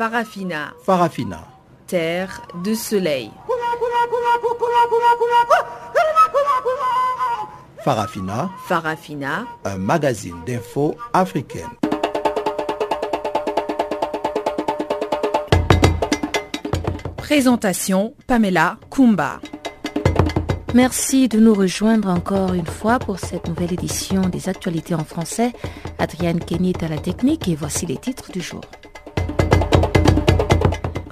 Farafina. Farafina. Terre de soleil. Farafina. Farafina. Un magazine d'infos africaine. Présentation Pamela Kumba. Merci de nous rejoindre encore une fois pour cette nouvelle édition des actualités en français. Adrienne Kenny est à la technique et voici les titres du jour.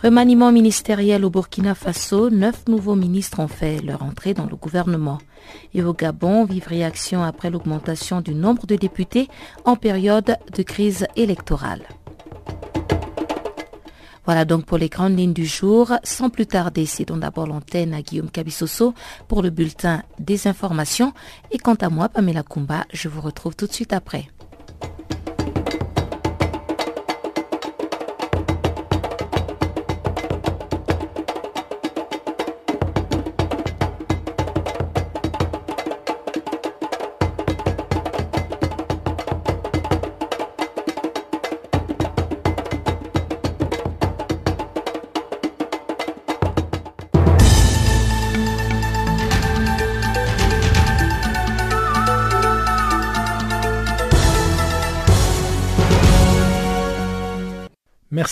Remaniement ministériel au Burkina Faso, neuf nouveaux ministres ont fait leur entrée dans le gouvernement. Et au Gabon, vive réaction après l'augmentation du nombre de députés en période de crise électorale. Voilà donc pour les grandes lignes du jour. Sans plus tarder, cédons d'abord l'antenne à Guillaume Cabissoso pour le bulletin des informations. Et quant à moi, Pamela Kumba, je vous retrouve tout de suite après.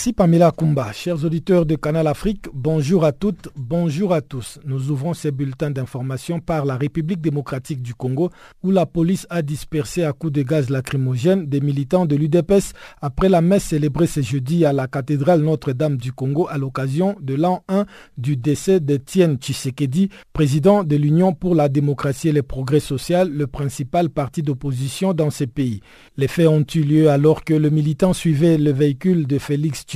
Merci Pamela Kumba. Chers auditeurs de Canal Afrique, bonjour à toutes, bonjour à tous. Nous ouvrons ces bulletins d'information par la République démocratique du Congo où la police a dispersé à coups de gaz lacrymogène des militants de l'UDPS après la messe célébrée ce jeudi à la cathédrale Notre-Dame du Congo à l'occasion de l'an 1 du décès d'Etienne Tshisekedi, président de l'Union pour la démocratie et le progrès social, le principal parti d'opposition dans ce pays. Les faits ont eu lieu alors que le militant suivait le véhicule de Félix Tshisekedi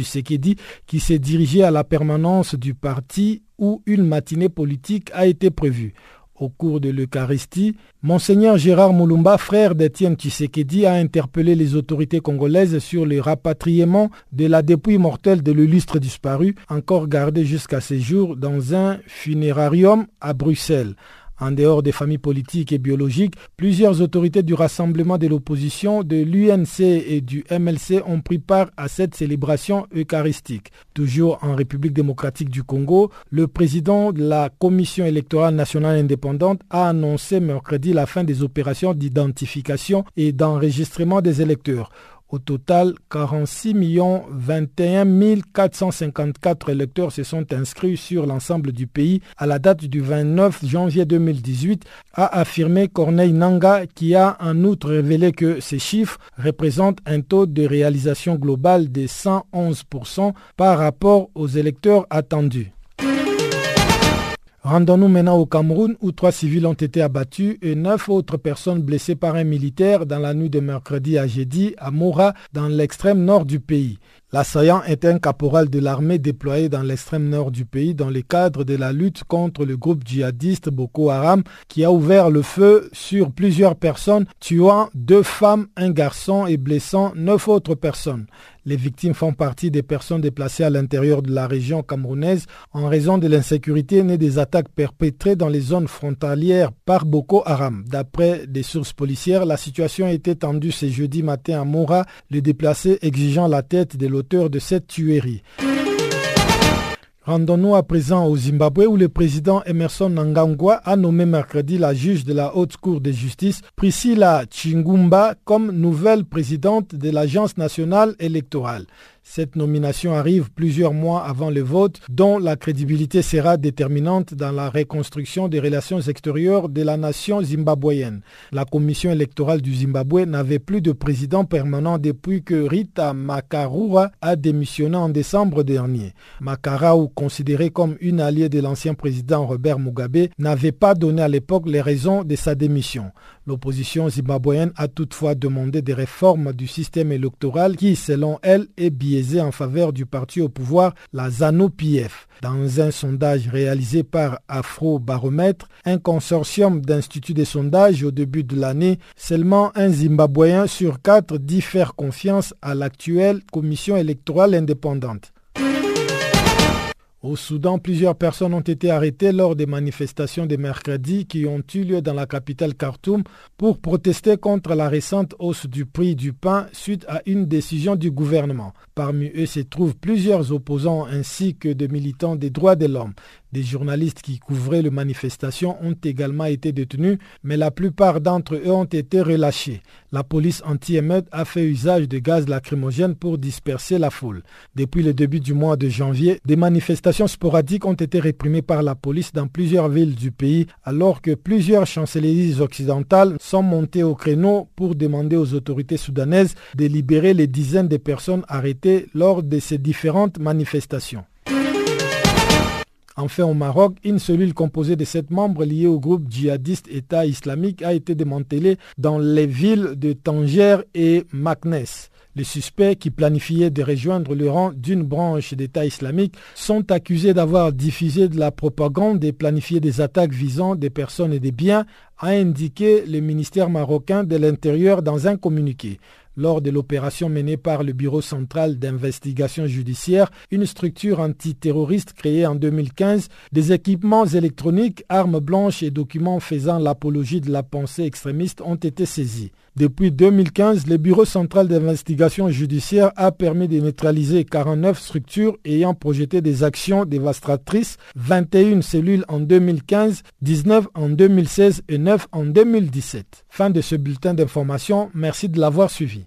qui s'est dirigé à la permanence du parti où une matinée politique a été prévue. Au cours de l'Eucharistie, Monseigneur Gérard Moulumba, frère d'Étienne Tshisekedi, a interpellé les autorités congolaises sur le rapatriement de la dépouille mortelle de l'illustre disparu, encore gardée jusqu'à ce jour dans un funérarium à Bruxelles. En dehors des familles politiques et biologiques, plusieurs autorités du Rassemblement de l'opposition, de l'UNC et du MLC ont pris part à cette célébration eucharistique. Toujours en République démocratique du Congo, le président de la Commission électorale nationale indépendante a annoncé mercredi la fin des opérations d'identification et d'enregistrement des électeurs. Au total, 46 21 454 électeurs se sont inscrits sur l'ensemble du pays à la date du 29 janvier 2018, a affirmé Corneille Nanga, qui a en outre révélé que ces chiffres représentent un taux de réalisation global de 111% par rapport aux électeurs attendus. Rendons-nous maintenant au Cameroun où trois civils ont été abattus et neuf autres personnes blessées par un militaire dans la nuit de mercredi à jeudi à Mora dans l'extrême nord du pays. L'assaillant est un caporal de l'armée déployé dans l'extrême nord du pays dans le cadre de la lutte contre le groupe djihadiste Boko Haram qui a ouvert le feu sur plusieurs personnes, tuant deux femmes, un garçon et blessant neuf autres personnes. Les victimes font partie des personnes déplacées à l'intérieur de la région camerounaise en raison de l'insécurité née des attaques perpétrées dans les zones frontalières par Boko Haram. D'après des sources policières, la situation été tendue ce jeudi matin à Mora, les déplacés exigeant la tête de de cette tuerie. Rendons-nous à présent au Zimbabwe où le président Emerson Nangangwa a nommé mercredi la juge de la Haute Cour de justice Priscilla Chingumba comme nouvelle présidente de l'Agence nationale électorale. Cette nomination arrive plusieurs mois avant le vote, dont la crédibilité sera déterminante dans la reconstruction des relations extérieures de la nation zimbabwéenne. La commission électorale du Zimbabwe n'avait plus de président permanent depuis que Rita Makarura a démissionné en décembre dernier. Makarau, considéré comme une alliée de l'ancien président Robert Mugabe, n'avait pas donné à l'époque les raisons de sa démission. L'opposition zimbabwéenne a toutefois demandé des réformes du système électoral qui, selon elle, est biaisé en faveur du parti au pouvoir, la ZANU-PF. Dans un sondage réalisé par Afro-Baromètre, un consortium d'instituts de sondage au début de l'année, seulement un Zimbabwéen sur quatre dit faire confiance à l'actuelle commission électorale indépendante. Au Soudan, plusieurs personnes ont été arrêtées lors des manifestations de mercredi qui ont eu lieu dans la capitale Khartoum pour protester contre la récente hausse du prix du pain suite à une décision du gouvernement. Parmi eux se trouvent plusieurs opposants ainsi que des militants des droits de l'homme. Des journalistes qui couvraient les manifestations ont également été détenus, mais la plupart d'entre eux ont été relâchés. La police anti-émeute a fait usage de gaz lacrymogène pour disperser la foule. Depuis le début du mois de janvier, des manifestations sporadiques ont été réprimées par la police dans plusieurs villes du pays, alors que plusieurs chancelleries occidentales sont montées au créneau pour demander aux autorités soudanaises de libérer les dizaines de personnes arrêtées lors de ces différentes manifestations. Enfin, au Maroc, une cellule composée de sept membres liés au groupe djihadiste État islamique a été démantelée dans les villes de Tanger et Maknes. Les suspects qui planifiaient de rejoindre le rang d'une branche d'État islamique sont accusés d'avoir diffusé de la propagande et planifié des attaques visant des personnes et des biens, a indiqué le ministère marocain de l'Intérieur dans un communiqué lors de l'opération menée par le Bureau central d'investigation judiciaire, une structure antiterroriste créée en 2015, des équipements électroniques, armes blanches et documents faisant l'apologie de la pensée extrémiste ont été saisis. Depuis 2015, le Bureau central d'investigation judiciaire a permis de neutraliser 49 structures ayant projeté des actions dévastatrices, 21 cellules en 2015, 19 en 2016 et 9 en 2017. Fin de ce bulletin d'information. Merci de l'avoir suivi.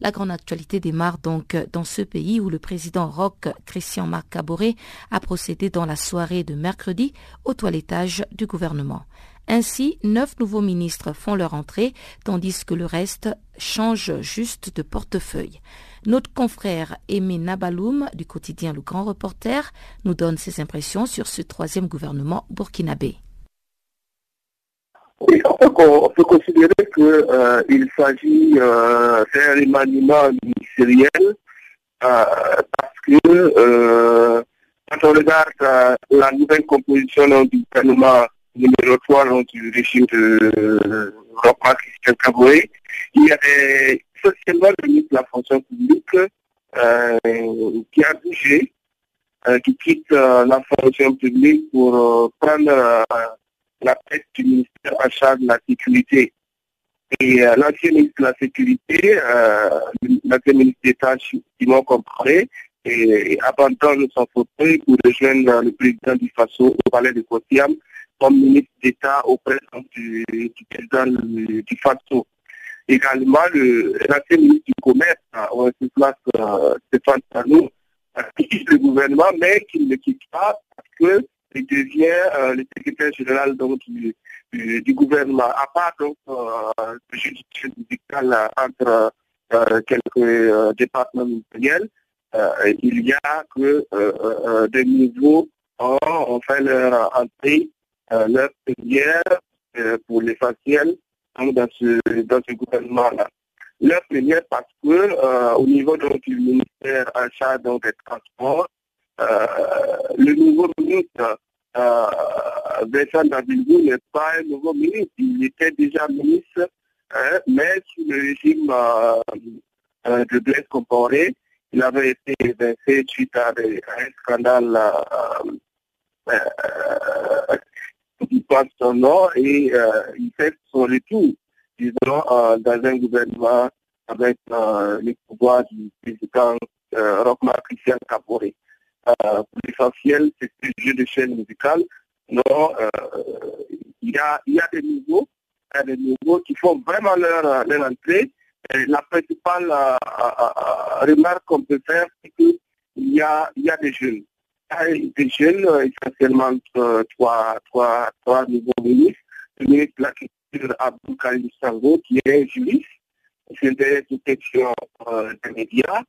La grande actualité démarre donc dans ce pays où le président Roch Christian Marc Caboret a procédé dans la soirée de mercredi au toilettage du gouvernement. Ainsi, neuf nouveaux ministres font leur entrée, tandis que le reste change juste de portefeuille. Notre confrère Aimé Nabaloum du quotidien Le Grand Reporter nous donne ses impressions sur ce troisième gouvernement burkinabé. Oui, on peut, considérer qu'il s'agit euh, d'un remaniement ministériel euh, parce que quand on regarde la nouvelle composition du gouvernement numéro 3 du régime de Rocca Christian Caboé, il y a essentiellement le ministre de la fonction publique qui a bougé, qui quitte la fonction publique pour prendre la tête du ministère en charge de la sécurité. Et euh, l'ancien ministre de la Sécurité, euh, l'ancien ministre d'État Simon Comparé, et, abandonne son fauteuil pour rejoindre le président du FASO au palais de Kotiam comme ministre d'État auprès du, président du, FASO. Également, l'ancien ministre du Commerce, on se place euh, Stéphane Sanou, qui quitte le gouvernement, mais qui ne quitte pas parce que il devient euh, le secrétaire général du, gouvernement. À part donc euh, le judiciaire entre euh, quelques départements ministériels, il y a que des nouveaux ont fait leur entrée, leur première pour l'essentiel dans ce, dans ce gouvernement-là. Leur première parce que au niveau du ministère en charge des transports, le nouveau ministre euh, Vincent Davilou n'est pas un nouveau ministre, il était déjà ministre, hein, mais sous le régime euh, de Blaise Compaoré, il avait été évincé suite à, un scandale euh, euh, qui passe son nom et il fait son retour, disons, dans un gouvernement avec les pouvoirs du président Rockmar Christian Caporé. Pour l'essentiel, c'est un jeu de chaîne musicale. Non, il y a, y a des nouveaux, y a des qui font vraiment leur, leur entrée la principale euh, euh, euh, remarque qu'on peut faire, c'est qu'il y a, y a des jeunes. Des jeunes, essentiellement trois, trois, trois nouveaux ministres. Le ministre de la Culture, Abdou Sango, qui est juriste, qui fait protection des médias,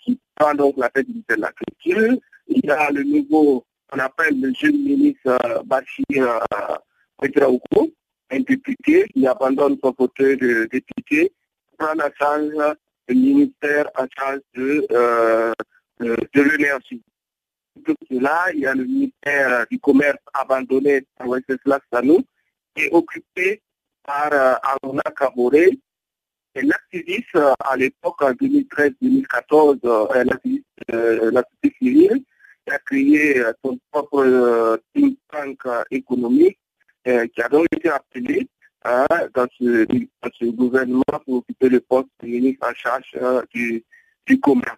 qui prend donc la tête du ministère de la Culture. Il y a le nouveau, on appelle le jeune ministre Bachir Petraouko, un député qui abandonne son fauteuil de député prend en charge le ministère en charge de, euh, l'énergie. Tout cela, il y a le ministère du commerce abandonné par Wenceslas Sanou, qui est occupé par euh, Aruna l'activiste euh, à l'époque, en 2013-2014, euh, l'activiste euh, civile, qui a créé son propre think tank économique, qui a donc été appelé Hein, dans, ce, gouvernement pour occuper le poste de ministre en charge euh, du, commerce.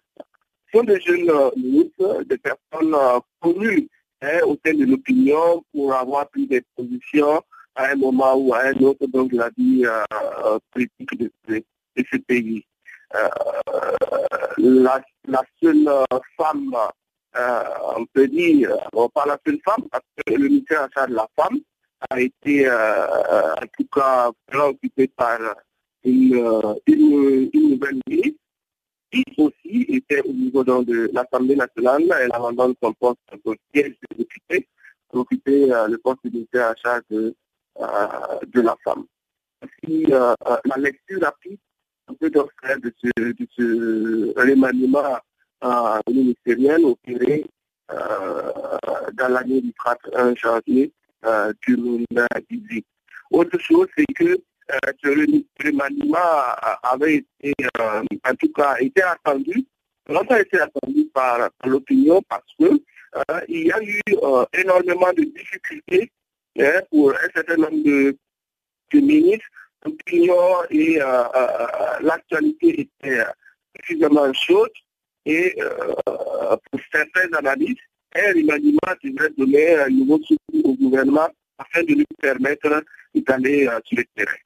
Ce sont des jeunes euh, ministres, des personnes euh, connues hein, au sein de l'opinion pour avoir pris des positions à un moment ou à un autre dans la vie politique de, ce pays. La, seule femme, on peut dire, on pas la seule femme, parce que le ministère en charge de la femme, a été euh, en tout cas préoccupé par une, une, nouvelle ministre qui aussi était au niveau de l'Assemblée nationale. Elle abandonne son poste de siège député pour occuper euh, le poste de ministère à charge de, euh, de la femme. Si la lecture rapide un peu de ce, de ce remaniement ministériel opéré dans l'année du 31 janvier 2018. Autre chose, c'est que euh, ce remaniement avait été, euh, en tout cas, été attendu, longtemps été attendu par, l'opinion parce que euh, il y a eu énormément de difficultés hein, pour un certain nombre de, ministres. L'opinion et l'actualité étaient suffisamment chaudes et pour certaines analyses, un remaniement devrait donner un nouveau souffle au gouvernement afin de lui permettre d'aller euh, sur le terrain.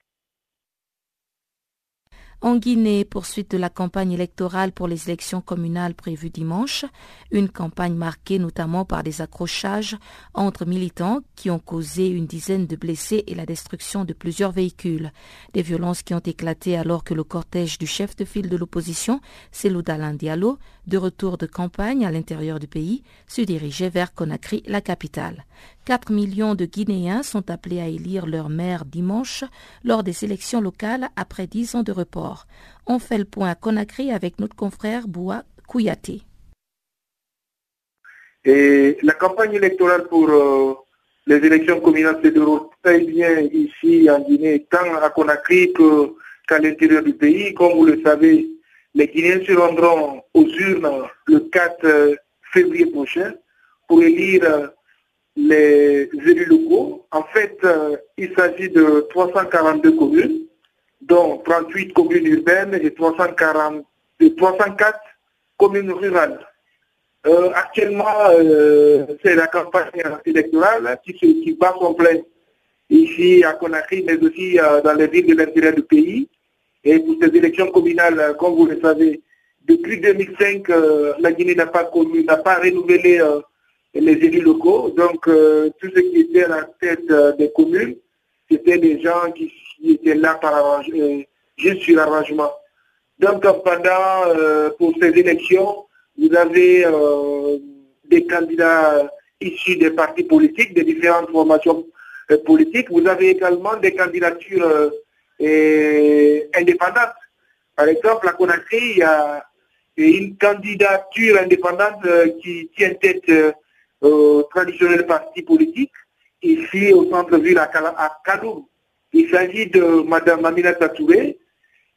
En Guinée, poursuite de la campagne électorale pour les élections communales prévues dimanche, une campagne marquée notamment par des accrochages entre militants qui ont causé une dizaine de blessés et la destruction de plusieurs véhicules. Des violences qui ont éclaté alors que le cortège du chef de file de l'opposition, Selou Dalin Diallo, de retour de campagne à l'intérieur du pays, se dirigeait vers Conakry, la capitale. 4 millions de Guinéens sont appelés à élire leur maire dimanche lors des élections locales après 10 ans de report. On fait le point à Conakry avec notre confrère Boua Kouyaté. La campagne électorale pour euh, les élections communales se déroule très bien ici en Guinée, tant à Conakry qu'à l'intérieur du pays. Comme vous le savez, les Guinéens se rendront aux urnes le 4 euh, février prochain pour élire euh, les élus locaux. En fait, euh, il s'agit de 342 communes, dont 38 communes urbaines et 340, 304 communes rurales. Actuellement, c'est la campagne électorale qui, qui bat son plein ici à Conakry, mais aussi dans les villes de l'intérieur du pays. Et pour ces élections communales, comme vous le savez, depuis 2005, la Guinée n'a pas connu, n'a pas renouvelé les élus locaux. Donc, euh, tous ceux qui étaient à la tête euh, des communes, c'était des gens qui, étaient là par euh, juste sur l'arrangement. Donc, pendant, pour ces élections, vous avez des candidats issus des partis politiques, des différentes formations politiques. Vous avez également des candidatures indépendantes. Par exemple, à Conakry, il y a une candidature indépendante qui tient tête euh, traditionnel parti politique, ici au centre-ville à, Kaloum. Il s'agit de Mme Aminata Touré,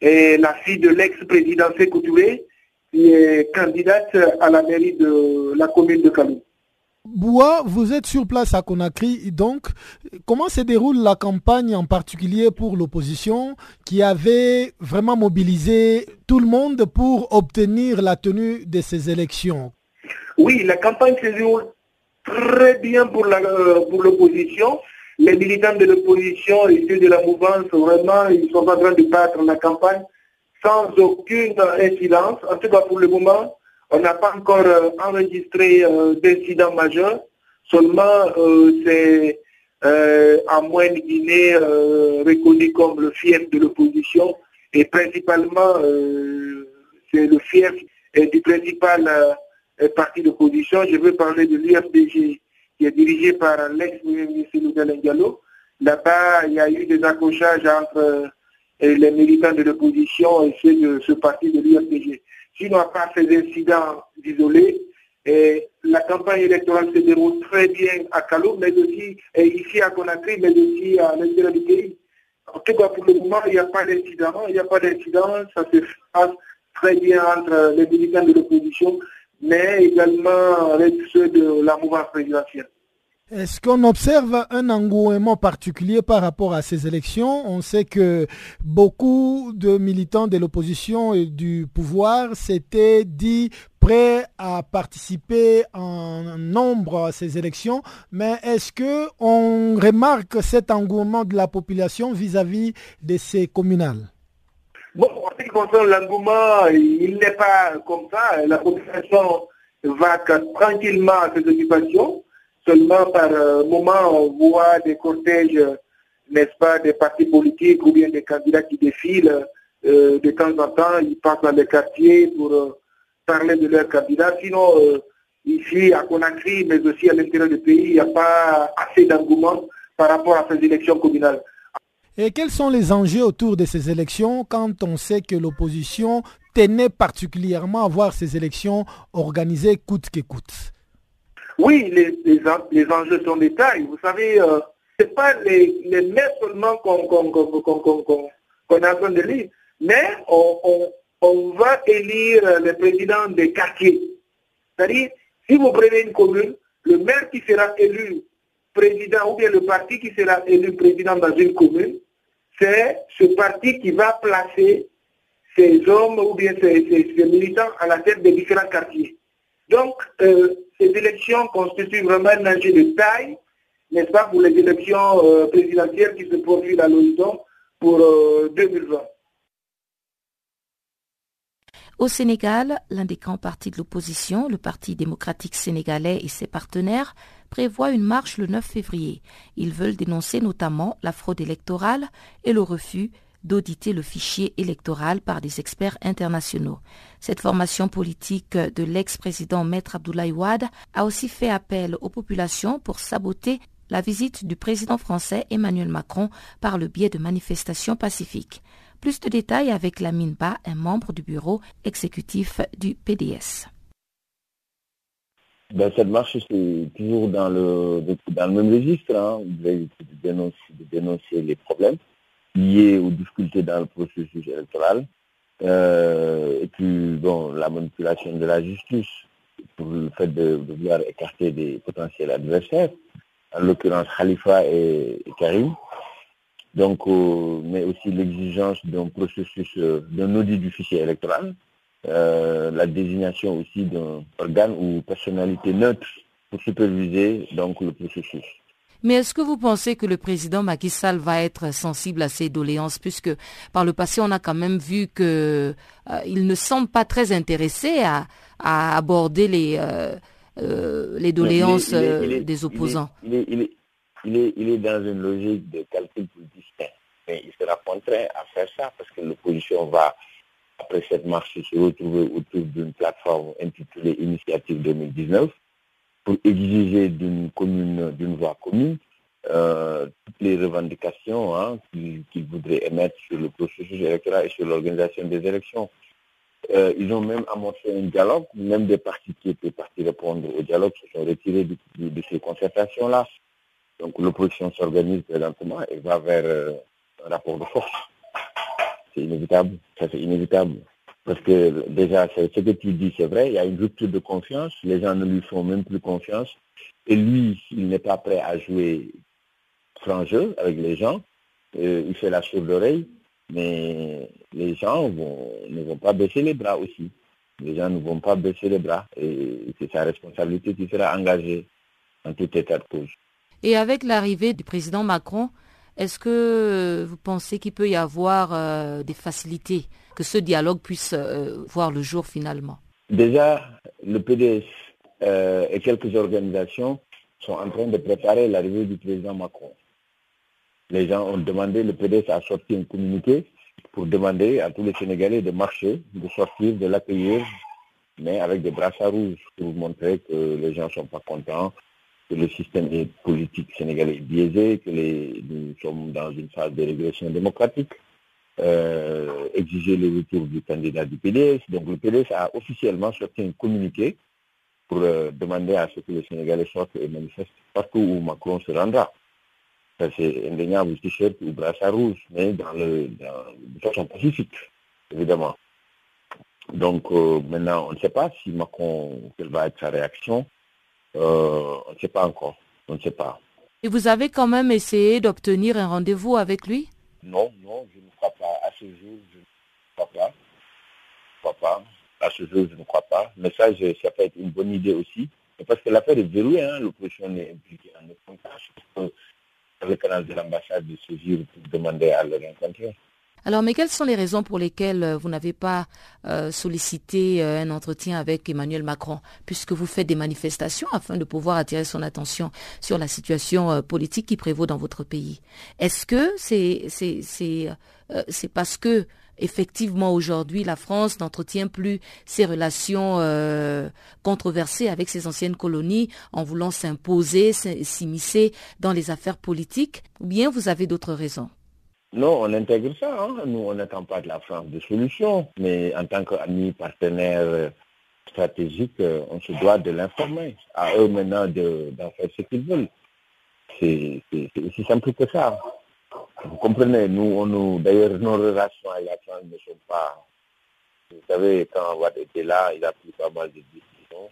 et la fille de l'ex-président Sekou qui est candidate à la mairie de la commune de Kalou. Boua, vous êtes sur place à Conakry, donc comment se déroule la campagne en particulier pour l'opposition qui avait vraiment mobilisé tout le monde pour obtenir la tenue de ces élections? Oui, la campagne se déroule très bien pour euh, l'opposition. les militants de l'opposition et ceux de la mouvance, vraiment, ils sont en train de battre la campagne sans aucune incidence. En tout cas, pour le moment, on n'a pas encore euh, enregistré euh, d'incidents majeurs. Seulement, euh, c'est en moyenne Guinée reconnu comme le fief de l'opposition et principalement c'est le fief du principal parti d'opposition. Je veux parler de l'UFDG qui est dirigé par l'ex-premier ministre Ngalo. Là-bas, il y a eu des accrochages entre les militants de l'opposition et ceux de ce parti de l'UFDG. Sinon, à part ces incidents isolés, et la campagne électorale se déroule très bien à Kalou, mais aussi ici à Conakry, mais aussi à l'intérieur du pays. En tout cas, pour le moment, il n'y a pas d'incident. Il n'y a pas d'incident. Ça se passe très bien entre les militants de l'opposition, mais également avec ceux de la mouvance présidentielle. Est-ce qu'on observe un engouement particulier par rapport à ces élections? On sait que beaucoup de militants de l'opposition et du pouvoir s'étaient dit prêts à participer en nombre à ces élections, mais est-ce que on remarque cet engouement de la population vis-à-vis de ces communales? Bon, en ce qui concerne l'engouement, il n'est pas comme ça. La population va tranquillement à ses occupations. Seulement par euh, moment, on voit des cortèges, n'est-ce pas, des partis politiques ou bien des candidats qui défilent euh, de temps en temps. Ils passent dans les quartiers pour euh, parler de leurs candidats. Sinon, ici à Conakry, mais aussi à l'intérieur du pays, il n'y a pas assez d'engouement par rapport à ces élections communales. Et quels sont les enjeux autour de ces élections quand on sait que l'opposition tenait particulièrement à voir ces élections organisées coûte que coûte? Oui, les, les, enjeux sont des tailles. Vous savez, euh, ce n'est pas les, les seulement qu'on est en train de lire, mais on, on, va élire le président des quartiers. C'est-à-dire, si vous prenez une commune, le maire qui sera élu président ou bien le parti qui sera élu président dans une commune, c'est ce parti qui va placer ces hommes ou bien ces, ces militants à la tête des différents quartiers. Donc, euh, ces élections constituent vraiment un enjeu de taille, n'est-ce pas, pour les élections euh, présidentielles qui se profilent à l'horizon pour 2020. Euh, Au Sénégal, l'un des grands partis de l'opposition, le Parti démocratique sénégalais et ses partenaires, prévoit une marche le 9 février. Ils veulent dénoncer notamment la fraude électorale et le refus d'auditer le fichier électoral par des experts internationaux. Cette formation politique de l'ex-président Maître Abdoulaye Wade a aussi fait appel aux populations pour saboter la visite du président français Emmanuel Macron par le biais de manifestations pacifiques. Plus de détails avec Lamine Ba, un membre du bureau exécutif du PDS. Ben, cette marche, c'est toujours dans le, dans le même registre, hein, de, de dénoncer les problèmes liées aux difficultés dans le processus électoral, euh, et puis bon, la manipulation de la justice pour le fait de, vouloir écarter des potentiels adversaires, en l'occurrence Khalifa et, Karim. Donc, euh, mais aussi l'exigence d'un processus, euh, d'un audit du fichier électoral, la désignation aussi d'un organe ou personnalité neutre pour superviser donc le processus. Mais est-ce que vous pensez que le président Macky Sall va être sensible à ces doléances, puisque par le passé, on a quand même vu qu'il euh, ne semble pas très intéressé à, aborder les, euh, euh, les doléances des opposants. il est, il est, dans une logique de calcul politique, mais il sera contraint à faire ça parce que l'opposition va, après cette marche, se retrouver autour d'une plateforme intitulée Initiative 2019 pour exiger d'une commune, d'une voie commune, euh, toutes les revendications hein, qu'ils voudraient émettre sur le processus électoral et sur l'organisation des élections. Euh, ils ont même amorcé un dialogue, même des partis qui étaient partis répondre au dialogue se sont retirés de, ces concertations-là. Donc l'opposition s'organise présentement et va vers euh, un rapport de force. C'est inévitable, ça c'est inévitable. Parce que déjà, ce que tu dis, c'est vrai, il y a une rupture de confiance, les gens ne lui font même plus confiance. Et lui, il n'est pas prêt à jouer franc jeu avec les gens, euh, il fait la sourde oreille, mais les gens ne vont pas baisser les bras aussi. Les gens ne vont pas baisser les bras et c'est sa responsabilité qui sera engagée en tout état de cause. Et avec l'arrivée du président Macron, est-ce que vous pensez qu'il peut y avoir euh, des facilités, que ce dialogue puisse euh, voir le jour finalement Déjà, le PDS euh, et quelques organisations sont en train de préparer l'arrivée du président Macron. Les gens ont demandé, le PDS a sorti un communiqué pour demander à tous les Sénégalais de marcher, de sortir, de l'accueillir, mais avec des brassards rouges pour montrer que les gens ne sont pas contents, que le système politique sénégalais est biaisé, que nous sommes dans une phase de régression démocratique, euh, exiger le retour du candidat du PDS. Donc le PDS a officiellement sorti un communiqué pour euh, demander à ce que les Sénégalais sortent et manifestent partout où Macron se rendra. Ça c'est indéniable t-shirt ou brassard rouge, mais dans le, de façon pacifique, évidemment. Donc euh, maintenant, on ne sait pas si Macron, quelle va être sa réaction. Euh, on ne sait pas encore. On ne sait pas. Et vous avez quand même essayé d'obtenir un rendez-vous avec lui? Non, non, je ne ce jour, je ne crois pas. Je ne crois pas. À ce jour, je ne crois pas. Mais ça, ça peut être une bonne idée aussi. Parce que l'affaire est verrouillée, hein. l'opposition est impliquée en aucun le canal de l'ambassade de saisir pour demander à le rencontrer. Alors, mais quelles sont les raisons pour lesquelles euh, vous n'avez pas euh, sollicité euh, un entretien avec Emmanuel Macron, puisque vous faites des manifestations afin de pouvoir attirer son attention sur la situation politique qui prévaut dans votre pays? Est-ce que c'est c'est parce que effectivement aujourd'hui la France n'entretient plus ses relations controversées avec ses anciennes colonies en voulant s'imposer, s'immiscer dans les affaires politiques, ou bien vous avez d'autres raisons? Non, on intègre ça. Hein. Nous, on n'attend pas de la France de solution, mais en tant qu'amis partenaires euh, stratégiques, euh, on se doit de l'informer. À eux maintenant d'en faire ce qu'ils veulent. C'est aussi simple que ça. Vous comprenez, nous, on nous, d'ailleurs, nos relations avec la France ne sont pas. Vous savez, quand Ouad était là, il a pris pas mal de décisions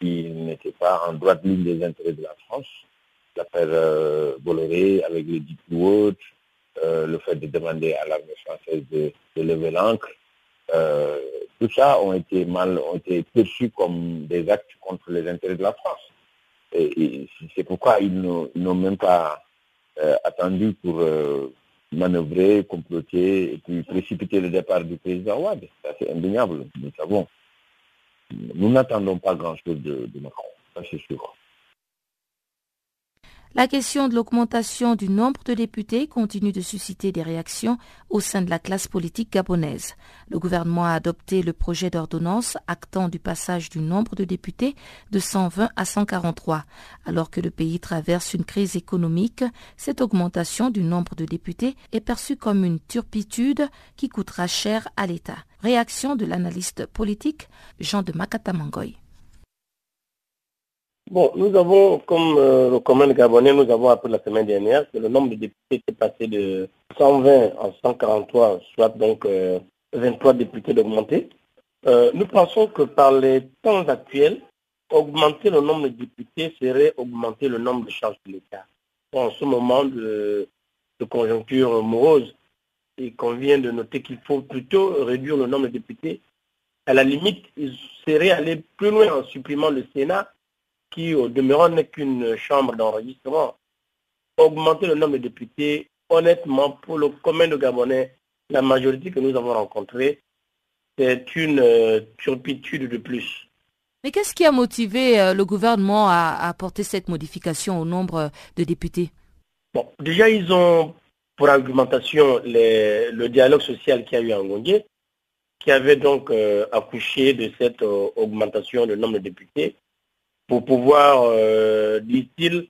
qui n'étaient pas en droite ligne des intérêts de la France. L'affaire euh, Bolloré avec les diplômes euh, le fait de demander à l'armée française de, lever l'encre, euh, tout ça ont été mal, ont été perçus comme des actes contre les intérêts de la France. Et, c'est pourquoi ils n'ont même pas attendu pour manœuvrer, comploter et puis précipiter le départ du président Ouad. Ça c'est indéniable, nous savons. Nous n'attendons pas grand-chose de Macron, ça c'est sûr. La question de l'augmentation du nombre de députés continue de susciter des réactions au sein de la classe politique gabonaise. Le gouvernement a adopté le projet d'ordonnance actant du passage du nombre de députés de 120 à 143. Alors que le pays traverse une crise économique, cette augmentation du nombre de députés est perçue comme une turpitude qui coûtera cher à l'État. Réaction de l'analyste politique Jean de Makatamangoy. Bon, nous avons, comme euh, le commun gabonais, nous avons appris la semaine dernière que le nombre de députés est passé de 120 en 143, soit donc 23 euh, députés d'augmenter. Euh, nous pensons que par les temps actuels, augmenter le nombre de députés serait augmenter le nombre de charges de l'État. En ce moment de, de conjoncture morose, il convient de noter qu'il faut plutôt réduire le nombre de députés. À la limite, il serait aller plus loin en supprimant le Sénat qui au demeurant n'est qu'une chambre d'enregistrement, augmenter le nombre de députés, honnêtement, pour le commun de Gabonais, la majorité que nous avons rencontrée, c'est une euh, turpitude de plus. Mais qu'est-ce qui a motivé euh, le gouvernement à, apporter cette modification au nombre de députés? Bon, déjà, ils ont pour argumentation le dialogue social qui a eu en Gondier, qui avait donc euh, accouché de cette augmentation du nombre de députés pour pouvoir, euh, dit-il,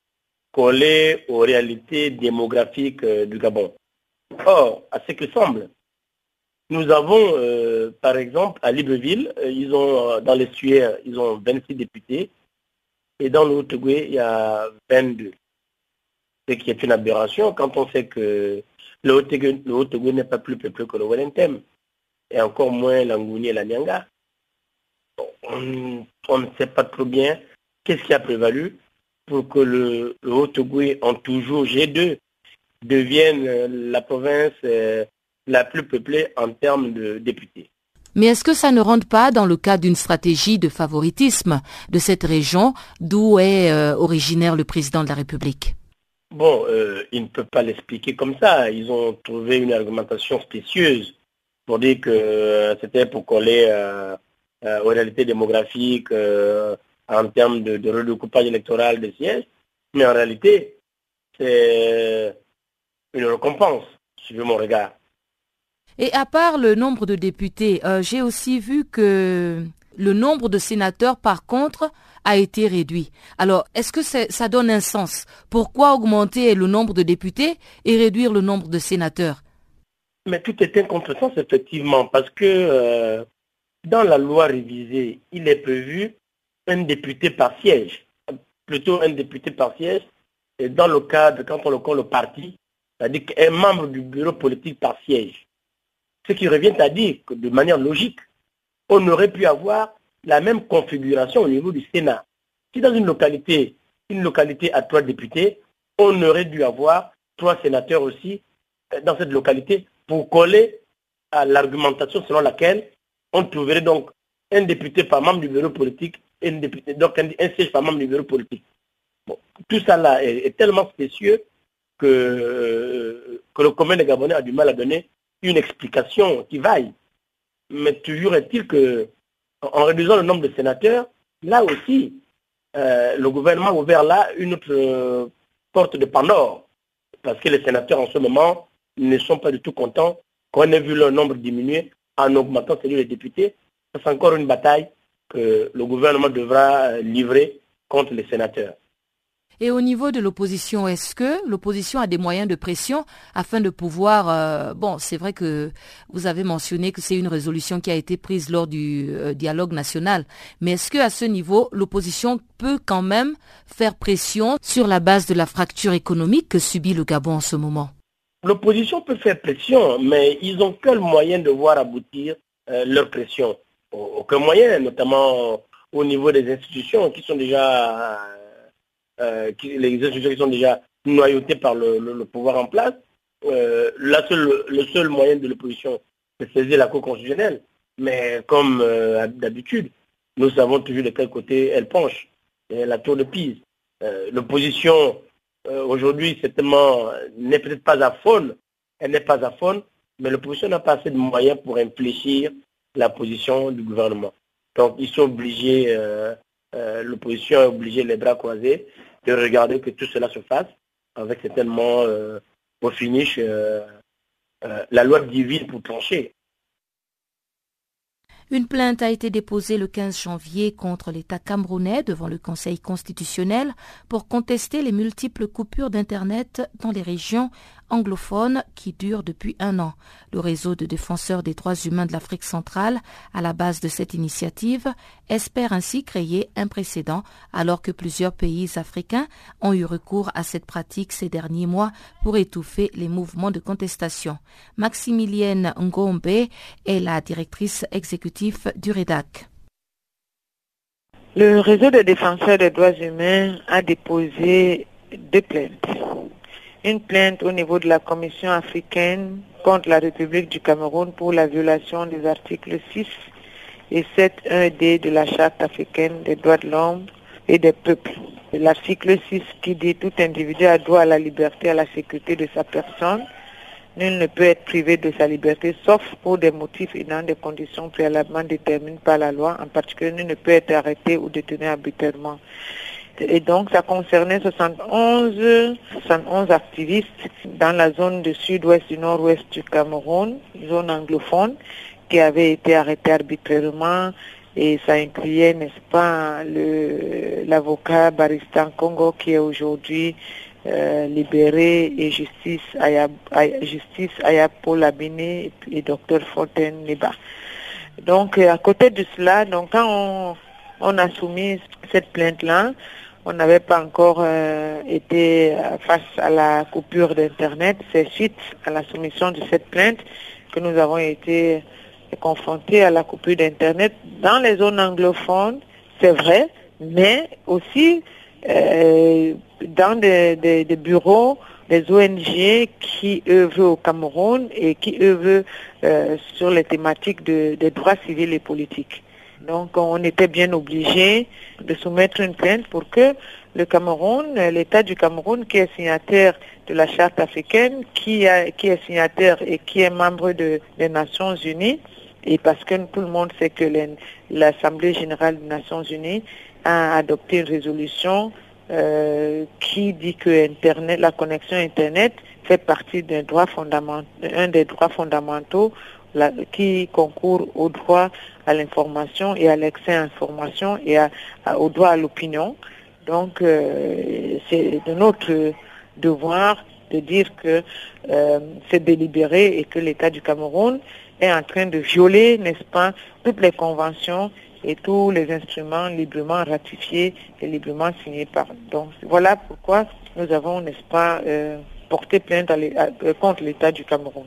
coller aux réalités démographiques euh, du Gabon. Or, à ce que semble, nous avons, euh, par exemple, à Libreville, ils ont, dans les Suères, ils ont 26 députés, et dans haut il y a 22. Ce qui est une aberration quand on sait que le Haut-Tougoué n'est pas plus peuplé que le Wellington. et encore moins la Ngouni et la Nyanga. On, ne sait pas trop bien qu'est-ce qui a prévalu pour que le, le Haut-Togo en toujours G2 devienne la province la plus peuplée en termes de députés? Mais est-ce que ça ne rentre pas dans le cadre d'une stratégie de favoritisme de cette région? D'où est euh, originaire le président de la République? Bon, euh, il ne peut pas l'expliquer comme ça. Ils ont trouvé une argumentation spécieuse pour dire que euh, c'était pour coller aux réalités démographiques en termes de, de redécoupage électoral des sièges. Mais en réalité, c'est une récompense, suivez mon regard. Et à part le nombre de députés, euh, j'ai aussi vu que le nombre de sénateurs, par contre, a été réduit. Alors, est-ce que ça donne un sens? Pourquoi augmenter le nombre de députés et réduire le nombre de sénateurs? Mais tout est un contresens, effectivement, parce que euh, dans la loi révisée, il est prévu un député par siège, plutôt un député par siège, et dans le cadre, quand on le compte le parti, c'est-à-dire qu'un membre du bureau politique par siège. Ce qui revient à dire que de manière logique, on aurait pu avoir la même configuration au niveau du Sénat. Si dans une localité, une localité a trois députés, on aurait dû avoir trois sénateurs aussi euh, dans cette localité pour coller à l'argumentation selon laquelle on trouverait donc un député par membre du bureau politique une député, donc un, siège par membre du bureau politique. tout ça là est, tellement spécieux que, euh, que le commun des Gabonais a du mal à donner une explication qui vaille. Mais toujours est-il que, en réduisant le nombre de sénateurs, là aussi, euh, le gouvernement a ouvert là une autre euh, porte de Pandore. Parce que les sénateurs en ce moment ne sont pas du tout contents qu'on ait vu leur nombre diminuer en augmentant celui des députés. C'est encore une bataille que le gouvernement devra euh, livrer contre les sénateurs. Et au niveau de l'opposition, est-ce que l'opposition a des moyens de pression afin de pouvoir... Euh, bon, c'est vrai que vous avez mentionné que c'est une résolution qui a été prise lors du euh, dialogue national, mais est-ce que à ce niveau, l'opposition peut quand même faire pression sur la base de la fracture économique que subit le Gabon en ce moment? L'opposition peut faire pression, mais ils n'ont quel moyen de voir aboutir euh, leur pression? Aucun moyen, notamment au niveau des institutions qui sont déjà euh, les institutions qui sont déjà noyautées par le, pouvoir en place, euh, le seul moyen de l'opposition, c'est saisir la Cour constitutionnelle. Mais comme euh, d'habitude, nous savons toujours de quel côté elle penche. la tour de Pise. l'opposition, aujourd'hui, certainement, n'est peut-être pas à faune. Elle n'est pas à faune, mais l'opposition n'a pas assez de moyens pour infléchir la position du gouvernement. Donc, ils sont obligés, l'opposition est obligée, les bras croisés, de regarder que tout cela se fasse avec certainement euh, au finish euh, euh, la loi divine pour trancher. Une plainte a été déposée le 15 janvier contre l'État camerounais devant le Conseil constitutionnel pour contester les multiples coupures d'Internet dans les régions anglophones qui durent depuis un an. Le réseau de défenseurs des droits humains de l'Afrique centrale, à la base de cette initiative, espère ainsi créer un précédent alors que plusieurs pays africains ont eu recours à cette pratique ces derniers mois pour étouffer les mouvements de contestation. Maximilienne Ngombe est la directrice exécutive du REDAC. Le réseau de défenseurs des droits humains a déposé deux plaintes une plainte au niveau de la Commission africaine contre la République du Cameroun pour la violation des articles 6 et 7 1D de la Charte africaine des droits de l'homme et des peuples. L'article 6 qui dit tout individu a droit à la liberté à la sécurité de sa personne. Nul ne peut être privé de sa liberté sauf pour des motifs et dans des conditions préalablement déterminées par la loi. En particulier, nul ne peut être arrêté ou détenu arbitrairement. Et donc, ça concernait 71, 71 activistes dans la zone du sud-ouest du nord-ouest du Cameroun, zone anglophone, qui avaient été arrêtés arbitrairement. Et ça incluait, n'est-ce pas, l'avocat Baristan Congo qui est aujourd'hui euh, libéré et justice Ayab, justice Ayapo et, docteur Fontaine Liba. Donc, à côté de cela, donc quand on a soumis cette plainte-là, on n'avait pas encore euh, été face à la coupure d'Internet. C'est suite à la soumission de cette plainte que nous avons été est confronté à la coupure d'Internet dans les zones anglophones, c'est vrai, mais aussi euh, dans des, bureaux, des ONG qui œuvrent au Cameroun et qui œuvrent euh, sur les thématiques des droits civils et politiques. Donc on était bien obligé de soumettre une plainte pour que le Cameroun, l'État du Cameroun qui est signataire de la Charte africaine, qui, est signataire et qui est membre des Nations Unies, et parce que tout le monde sait que l'Assemblée générale des Nations Unies a adopté une résolution euh, qui dit que Internet, la connexion Internet fait partie d'un droit fondamental, un des droits fondamentaux qui concourt au droit à l'information et à l'accès à l'information et au droit à l'opinion. Donc, euh, c'est de notre devoir de dire que euh, c'est délibéré et que l'État du Cameroun est en train de violer, n'est-ce pas, toutes les conventions et tous les instruments librement ratifiés et librement signés par. Donc voilà pourquoi nous avons, n'est-ce pas, euh, porté plainte euh, contre l'État du Cameroun.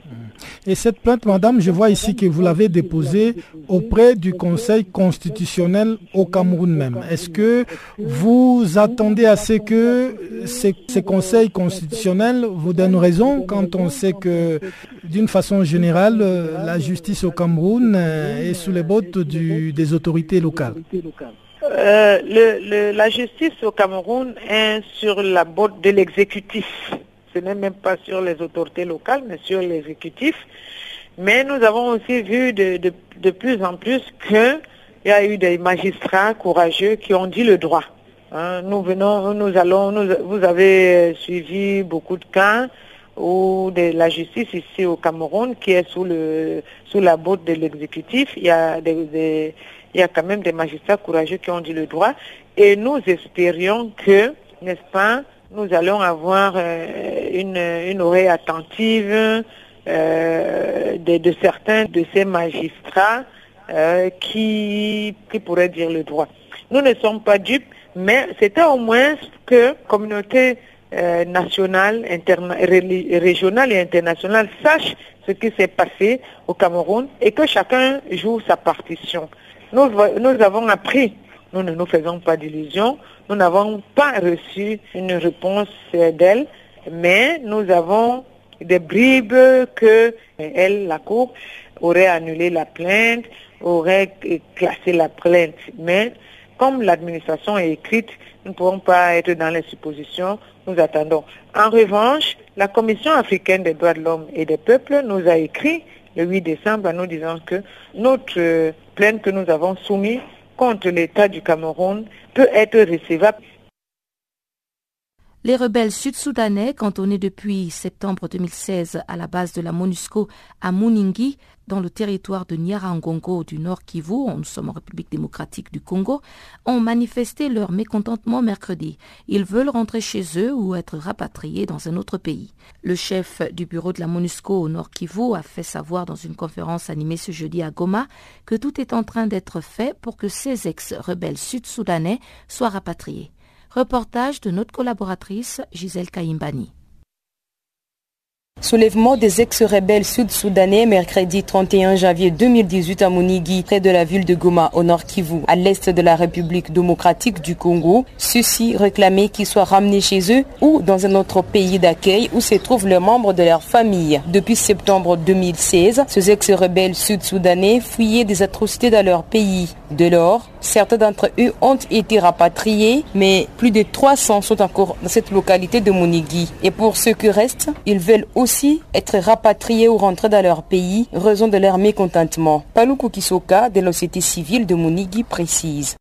Et cette plainte, madame, je vois ici que vous l'avez déposée auprès du Conseil constitutionnel au Cameroun même. Est-ce que vous attendez à ce que ces, conseils constitutionnels vous donnent raison quand on sait que, d'une façon générale, la justice au Cameroun est sous les bottes des autorités locales? Euh, la justice au Cameroun est sur la botte de l'exécutif. Ce n'est même pas sur les autorités locales, mais sur l'exécutif. Mais nous avons aussi vu de, de, plus en plus qu'il y a eu des magistrats courageux qui ont dit le droit. Hein, nous venons, nous allons, vous avez suivi beaucoup de cas où de la justice ici au Cameroun qui est sous le sous la botte de l'exécutif. Il il y a quand même des magistrats courageux qui ont dit le droit. Et nous espérions que, n'est-ce pas, nous allons avoir euh, une, oreille attentive euh, de, certains de ces magistrats euh, qui, qui pourraient dire le droit. Nous ne sommes pas dupes, mais c'était au moins que communauté nationale, régionale et internationale sache ce qui s'est passé au Cameroun et que chacun joue sa partition. Nous, nous avons appris, nous ne nous faisons pas d'illusions, nous n'avons pas reçu une réponse d'elle, mais nous avons des bribes que elle, la Cour, aurait annulé la plainte, aurait classé la plainte. Mais comme l'administration est écrite, nous ne pouvons pas être dans les suppositions, nous attendons. En revanche, la Commission africaine des droits de l'homme et des peuples nous a écrit le 8 décembre en nous disant que notre plainte que nous avons soumise contre l'État du Cameroun peut être recevable. Les rebelles sud-soudanais, cantonnés depuis septembre 2016 à la base de la MONUSCO à Muningi, dans le territoire de Nyarangongo du Nord Kivu, nous sommes en République démocratique du Congo, ont manifesté leur mécontentement mercredi. Ils veulent rentrer chez eux ou être rapatriés dans un autre pays. Le chef du bureau de la MONUSCO au Nord Kivu a fait savoir dans une conférence animée ce jeudi à Goma que tout est en train d'être fait pour que ces ex-rebelles sud-soudanais soient rapatriés. Reportage de notre collaboratrice Gisèle Kaimbani. Soulèvement des ex-rebelles sud-soudanais mercredi 31 janvier 2018 à Monigui, près de la ville de Goma, au nord Kivu, à l'est de la République démocratique du Congo. Ceux-ci réclamaient qu'ils soient ramenés chez eux ou dans un autre pays d'accueil où se trouvent les membres de leur famille. Depuis septembre 2016, ces ex-rebelles sud-soudanais fuyaient des atrocités dans leur pays. De lors, certains d'entre eux ont été rapatriés, mais plus de 300 sont encore dans cette localité de Monigui. Et pour ceux qui restent, ils veulent aussi être rapatriés ou rentrer dans leur pays, raison de leur mécontentement. Paluku Kisoka de la société civile de Monigi précise.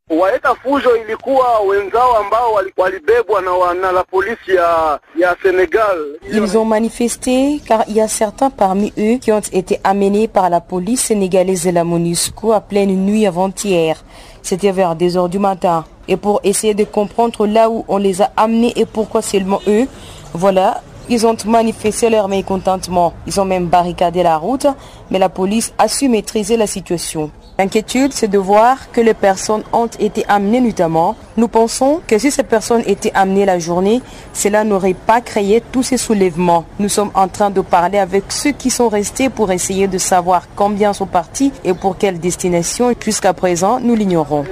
Ils ont manifesté car il y a certains parmi eux qui ont été amenés par la police sénégalaise de la MONUSCO à pleine nuit avant-hier. C'était vers des heures du matin. Et pour essayer de comprendre là où on les a amenés et pourquoi seulement eux, voilà, Ils ont manifesté leur mécontentement. Ils ont même barricadé la route, mais la police a su maîtriser la situation. L'inquiétude, c'est de voir que les personnes ont été amenées notamment. Nous pensons que si ces personnes étaient amenées la journée, cela n'aurait pas créé tous ces soulèvements. Nous sommes en train de parler avec ceux qui sont restés pour essayer de savoir combien sont partis et pour quelle destination. Jusqu'à présent, nous l'ignorons.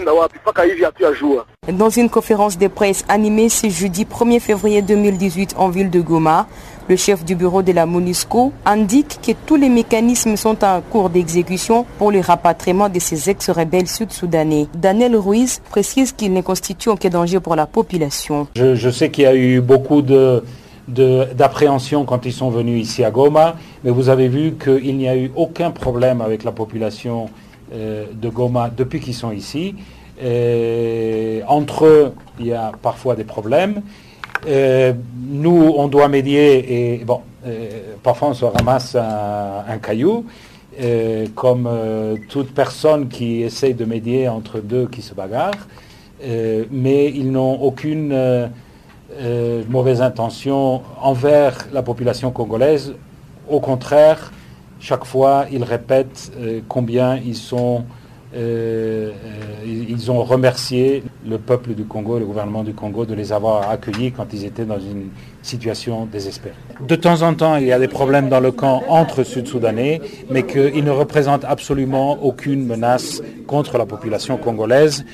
Dans une conférence de presse animée ce jeudi 1er février 2018 en ville de Goma, le chef du bureau de la MONUSCO indique que tous les mécanismes sont en cours d'exécution pour le rapatriement de ces ex-rebelles sud-soudanais. Daniel Ruiz précise qu'il ne constitue aucun danger pour la population. Je, sais qu'il y a eu beaucoup de, d'appréhension quand ils sont venus ici à Goma, mais vous avez vu qu'il n'y a eu aucun problème avec la population euh, de Goma depuis qu'ils sont ici. entre eux, il y a parfois des problèmes. Euh, nous, on doit médier et bon, euh, parfois on se ramasse un, caillou, euh, comme toute personne qui essaye de médier entre deux qui se bagarrent, mais ils n'ont aucune mauvaise intention envers la population congolaise. Au contraire, chaque fois, ils répètent combien ils sont euh, euh, ils ont remercié le peuple du Congo, le gouvernement du Congo, de les avoir accueillis quand ils étaient dans une situation désespérée. De temps en temps, il y a des problèmes dans le camp entre Sud-Soudanais, mais qu'ils ne représentent absolument aucune menace contre la population congolaise.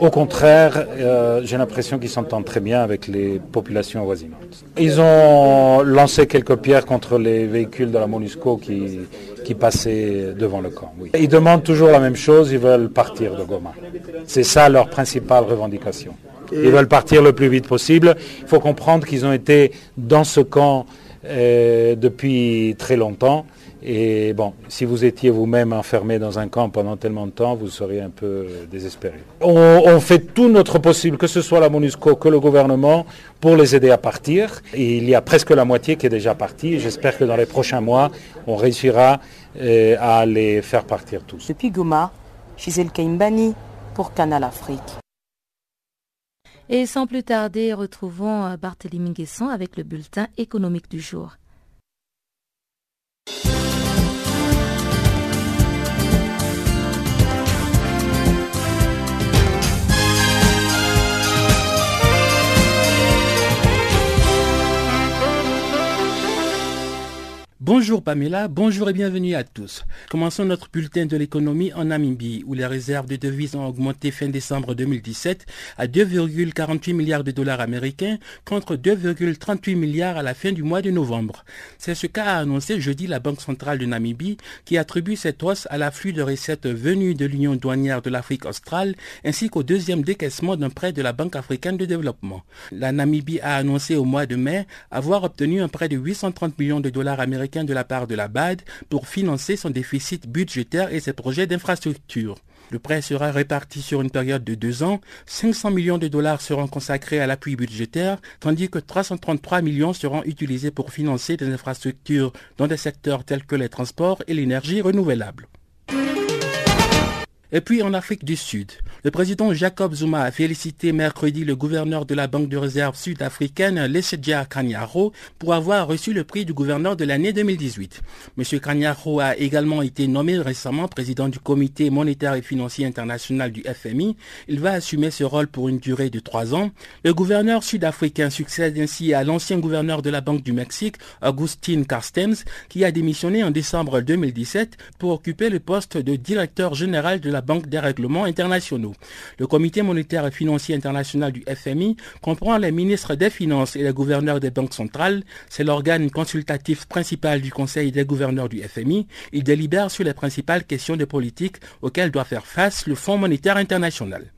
Au contraire, euh, j'ai l'impression qu'ils s'entendent très bien avec les populations avoisinantes. Ils ont lancé quelques pierres contre les véhicules de la MONUSCO qui, qui passaient devant le camp. Ils demandent toujours la même chose, ils veulent partir de Goma. C'est ça leur principale revendication. Ils veulent partir le plus vite possible. Il faut comprendre qu'ils ont été dans ce camp euh, depuis très longtemps. Et bon, si vous étiez vous-même enfermé dans un camp pendant tellement de temps, vous seriez un peu désespéré. On, fait tout notre possible, que ce soit la MONUSCO que le gouvernement, pour les aider à partir. Et il y a presque la moitié qui est déjà partie. J'espère que dans les prochains mois, on réussira euh, à les faire partir tous. Depuis Goma, Gisèle Kaimbani pour Canal Afrique. Et sans plus tarder, retrouvons euh, Barthélémy Guesson avec le bulletin économique du jour. Bonjour Pamela, bonjour et bienvenue à tous. Commençons notre bulletin de l'économie en Namibie où les réserves de devises ont augmenté fin décembre 2017 à 2,48 milliards de dollars américains contre 2,38 milliards à la fin du mois de novembre. C'est ce qu'a annoncé jeudi la Banque centrale de Namibie qui attribue cette hausse à l'afflux de recettes venues de l'Union douanière de l'Afrique australe ainsi qu'au deuxième décaissement d'un prêt de la Banque africaine de développement. La Namibie a annoncé au mois de mai avoir obtenu un prêt de 830 millions de dollars américains de la part de la BAD pour financer son déficit budgétaire et ses projets d'infrastructure. Le prêt sera réparti sur une période de deux ans. 500 millions de dollars seront consacrés à l'appui budgétaire, tandis que 333 millions seront utilisés pour financer des infrastructures dans des secteurs tels que les transports et l'énergie renouvelable. Et puis en Afrique du Sud, le président Jacob Zuma a félicité mercredi le gouverneur de la Banque de réserve sud-africaine, Lesedja Kanyaro, pour avoir reçu le prix du gouverneur de l'année 2018. M. Kanyaro a également été nommé récemment président du Comité monétaire et financier international du FMI. Il va assumer ce rôle pour une durée de trois ans. Le gouverneur sud-africain succède ainsi à l'ancien gouverneur de la Banque du Mexique, Augustin Carstens, qui a démissionné en décembre 2017 pour occuper le poste de directeur général de la Banque des règlements internationaux. Le Comité monétaire et financier international du FMI comprend les ministres des Finances et les gouverneurs des banques centrales. C'est l'organe consultatif principal du Conseil des gouverneurs du FMI. Il délibère sur les principales questions de politique auxquelles doit faire face le Fonds monétaire international.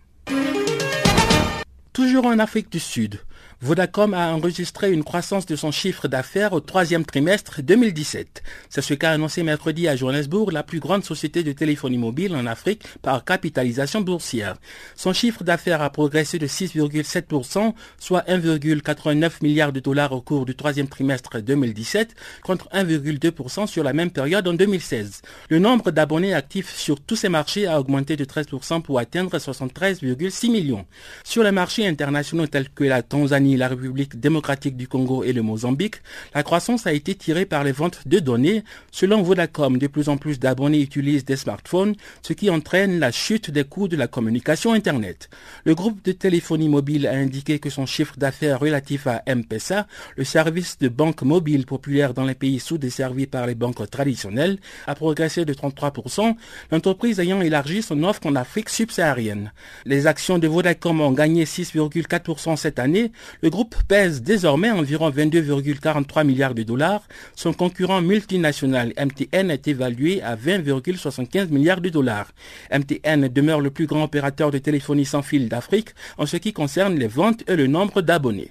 Toujours en Afrique du Sud, Vodacom a enregistré une croissance de son chiffre d'affaires au troisième trimestre 2017. C'est ce qu'a annoncé mercredi à Johannesburg la plus grande société de téléphonie mobile en Afrique par capitalisation boursière. Son chiffre d'affaires a progressé de 6,7%, soit 1,89 milliard de dollars au cours du troisième trimestre 2017, contre 1,2% sur la même période en 2016. Le nombre d'abonnés actifs sur tous ces marchés a augmenté de 13% pour atteindre 73,6 millions. Sur les marchés internationaux tels que la Tanzanie, La République démocratique du Congo et le Mozambique, la croissance a été tirée par les ventes de données. Selon Vodacom, de plus en plus d'abonnés utilisent des smartphones, ce qui entraîne la chute des coûts de la communication Internet. Le groupe de téléphonie mobile a indiqué que son chiffre d'affaires relatif à M-Pesa, le service de banque mobile populaire dans les pays sous-desservis par les banques traditionnelles, a progressé de 33%, l'entreprise ayant élargi son offre en Afrique subsaharienne. Les actions de Vodacom ont gagné 6,4% cette année. Le groupe pèse désormais environ 22,43 milliards de dollars. Son concurrent multinational MTN est évalué à 20,75 milliards de dollars. MTN demeure le plus grand opérateur de téléphonie sans fil d'Afrique en ce qui concerne les ventes et le nombre d'abonnés.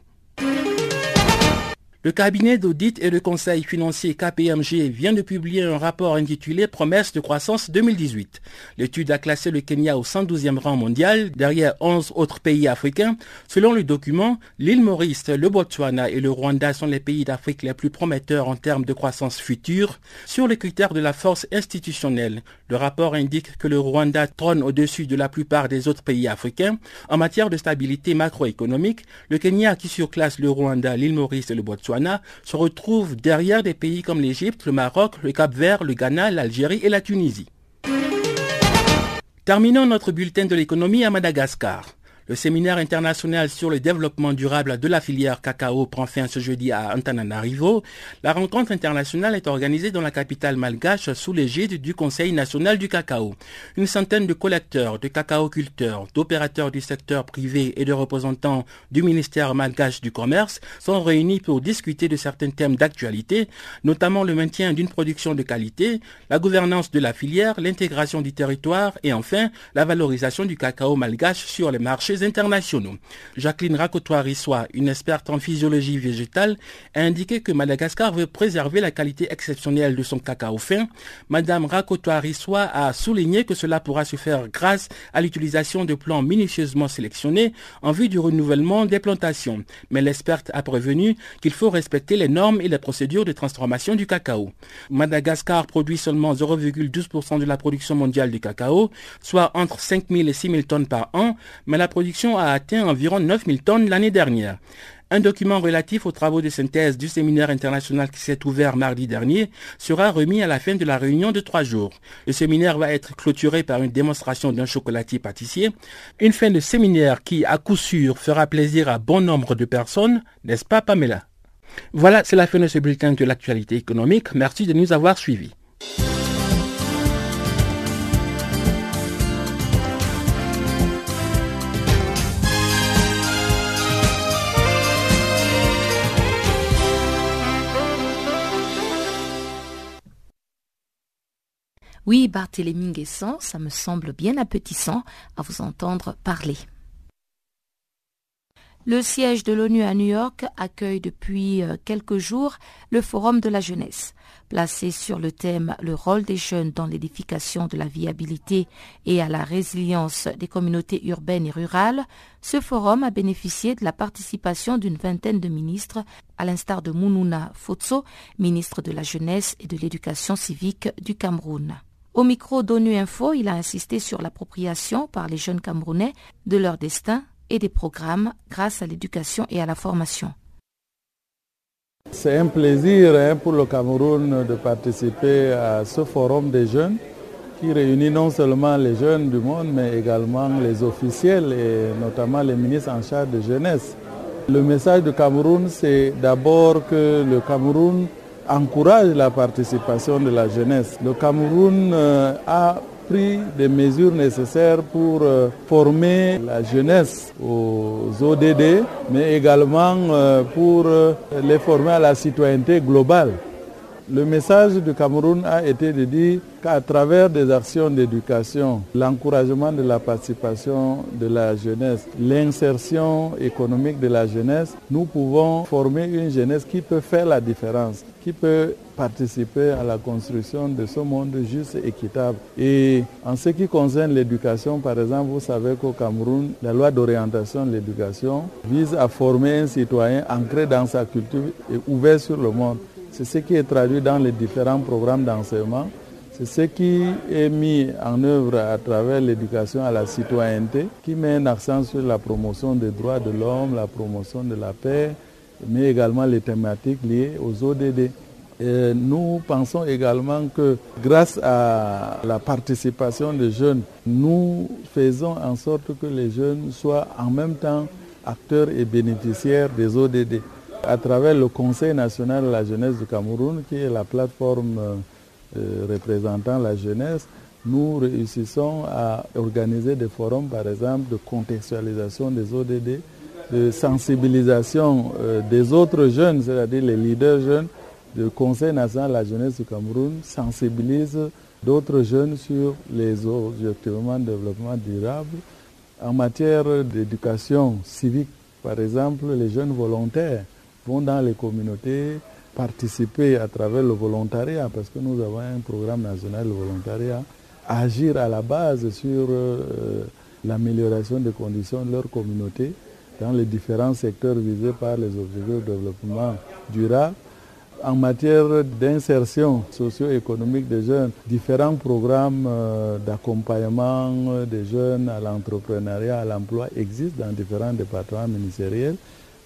Le cabinet d'audit et de conseil financier KPMG vient de publier un rapport intitulé Promesses de croissance 2018. L'étude a classé le Kenya au 112e rang mondial, derrière 11 autres pays africains. Selon le document, l'île Maurice, le Botswana et le Rwanda sont les pays d'Afrique les plus prometteurs en termes de croissance future. Sur les critères de la force institutionnelle, le rapport indique que le Rwanda trône au-dessus de la plupart des autres pays africains. En matière de stabilité macroéconomique, le Kenya qui surclasse le Rwanda, l'île Maurice et le Botswana se retrouve derrière des pays comme l'Égypte, le Maroc, le Cap-Vert, le Ghana, l'Algérie et la Tunisie. Terminons notre bulletin de l'économie à Madagascar. Le séminaire international sur le développement durable de la filière cacao prend fin ce jeudi à Antananarivo. La rencontre internationale est organisée dans la capitale malgache sous l'égide du Conseil national du cacao. Une centaine de collecteurs, de cacaoculteurs, d'opérateurs du secteur privé et de représentants du ministère malgache du commerce sont réunis pour discuter de certains thèmes d'actualité, notamment le maintien d'une production de qualité, la gouvernance de la filière, l'intégration du territoire et enfin la valorisation du cacao malgache sur les marchés internationaux. Jacqueline Racotoire-Rissois, une experte en physiologie végétale, a indiqué que Madagascar veut préserver la qualité exceptionnelle de son cacao fin. Madame Racotoire-Rissois a souligné que cela pourra se faire grâce à l'utilisation de plants minutieusement sélectionnés en vue du renouvellement des plantations. Mais l'experte a prévenu qu'il faut respecter les normes et les procédures de transformation du cacao. Madagascar produit seulement 0,12% de la production mondiale de cacao, soit entre 5 000 et 6 000 tonnes par an, mais la a atteint environ 9 000 tonnes l'année dernière. Un document relatif aux travaux de synthèse du séminaire international qui s'est ouvert mardi dernier sera remis à la fin de la réunion de trois jours. Le séminaire va être clôturé par une démonstration d'un chocolatier pâtissier. Une fin de séminaire qui, à coup sûr, fera plaisir à bon nombre de personnes, n'est-ce pas Pamela? Voilà, c'est la fin de ce bulletin de l'actualité économique. Merci de nous avoir suivis. Oui, Barthélémy Guessant, ça me semble bien appétissant à vous entendre parler. Le siège de l'ONU à New York accueille depuis quelques jours le Forum de la jeunesse. Placé sur le thème Le rôle des jeunes dans l'édification de la viabilité et à la résilience des communautés urbaines et rurales, ce forum a bénéficié de la participation d'une vingtaine de ministres, à l'instar de Mounouna Fotso, ministre de la Jeunesse et de l'Éducation civique du Cameroun. Au micro d'ONU Info, il a insisté sur l'appropriation par les jeunes Camerounais de leur destin et des programmes grâce à l'éducation et à la formation. C'est un plaisir hein, pour le Cameroun de participer à ce forum des jeunes qui réunit non seulement les jeunes du monde, mais également les officiels et notamment les ministres en charge de jeunesse. Le message du Cameroun, c'est d'abord que le Cameroun encourage la participation de la jeunesse. Le Cameroun euh, a pris des mesures nécessaires pour euh, former la jeunesse aux ODD, mais également euh, pour les former à la citoyenneté globale. Le message du Cameroun a été de dire qu'à travers des actions d'éducation, l'encouragement de la participation de la jeunesse, l'insertion économique de la jeunesse, nous pouvons former une jeunesse qui peut faire la différence, qui peut participer à la construction de ce monde juste et équitable. Et en ce qui concerne l'éducation, par exemple, vous savez qu'au Cameroun, la loi d'orientation de l'éducation vise à former un citoyen ancré dans sa culture et ouvert sur le monde. C'est ce qui est traduit dans les différents programmes d'enseignement C'est ce qui est mis en œuvre à travers l'éducation à la citoyenneté, qui met un accent sur la promotion des droits de l'homme, la promotion de la paix, mais également les thématiques liées aux ODD. nous pensons également que grâce à la participation des jeunes, nous faisons en sorte que les jeunes soient en même temps acteurs et bénéficiaires des ODD. À travers le Conseil national de la jeunesse du Cameroun, qui est la plateforme euh, euh, représentant la jeunesse, nous réussissons à organiser des forums, par exemple, de contextualisation des ODD, de sensibilisation euh, des autres jeunes, c'est-à-dire les leaders jeunes. Le Conseil national de la jeunesse du Cameroun sensibilise d'autres jeunes sur les objectifs de développement durable. En matière d'éducation civique, par exemple, les jeunes volontaires vont dans les communautés participer à travers le volontariat, parce que nous avons un programme national de volontariat, agir à la base sur euh, l'amélioration des conditions de leur communauté dans les différents secteurs visés par les objectifs de développement durable. En matière d'insertion socio-économique des jeunes, différents programmes euh, d'accompagnement des jeunes à l'entrepreneuriat, à l'emploi existent dans différents départements ministériels.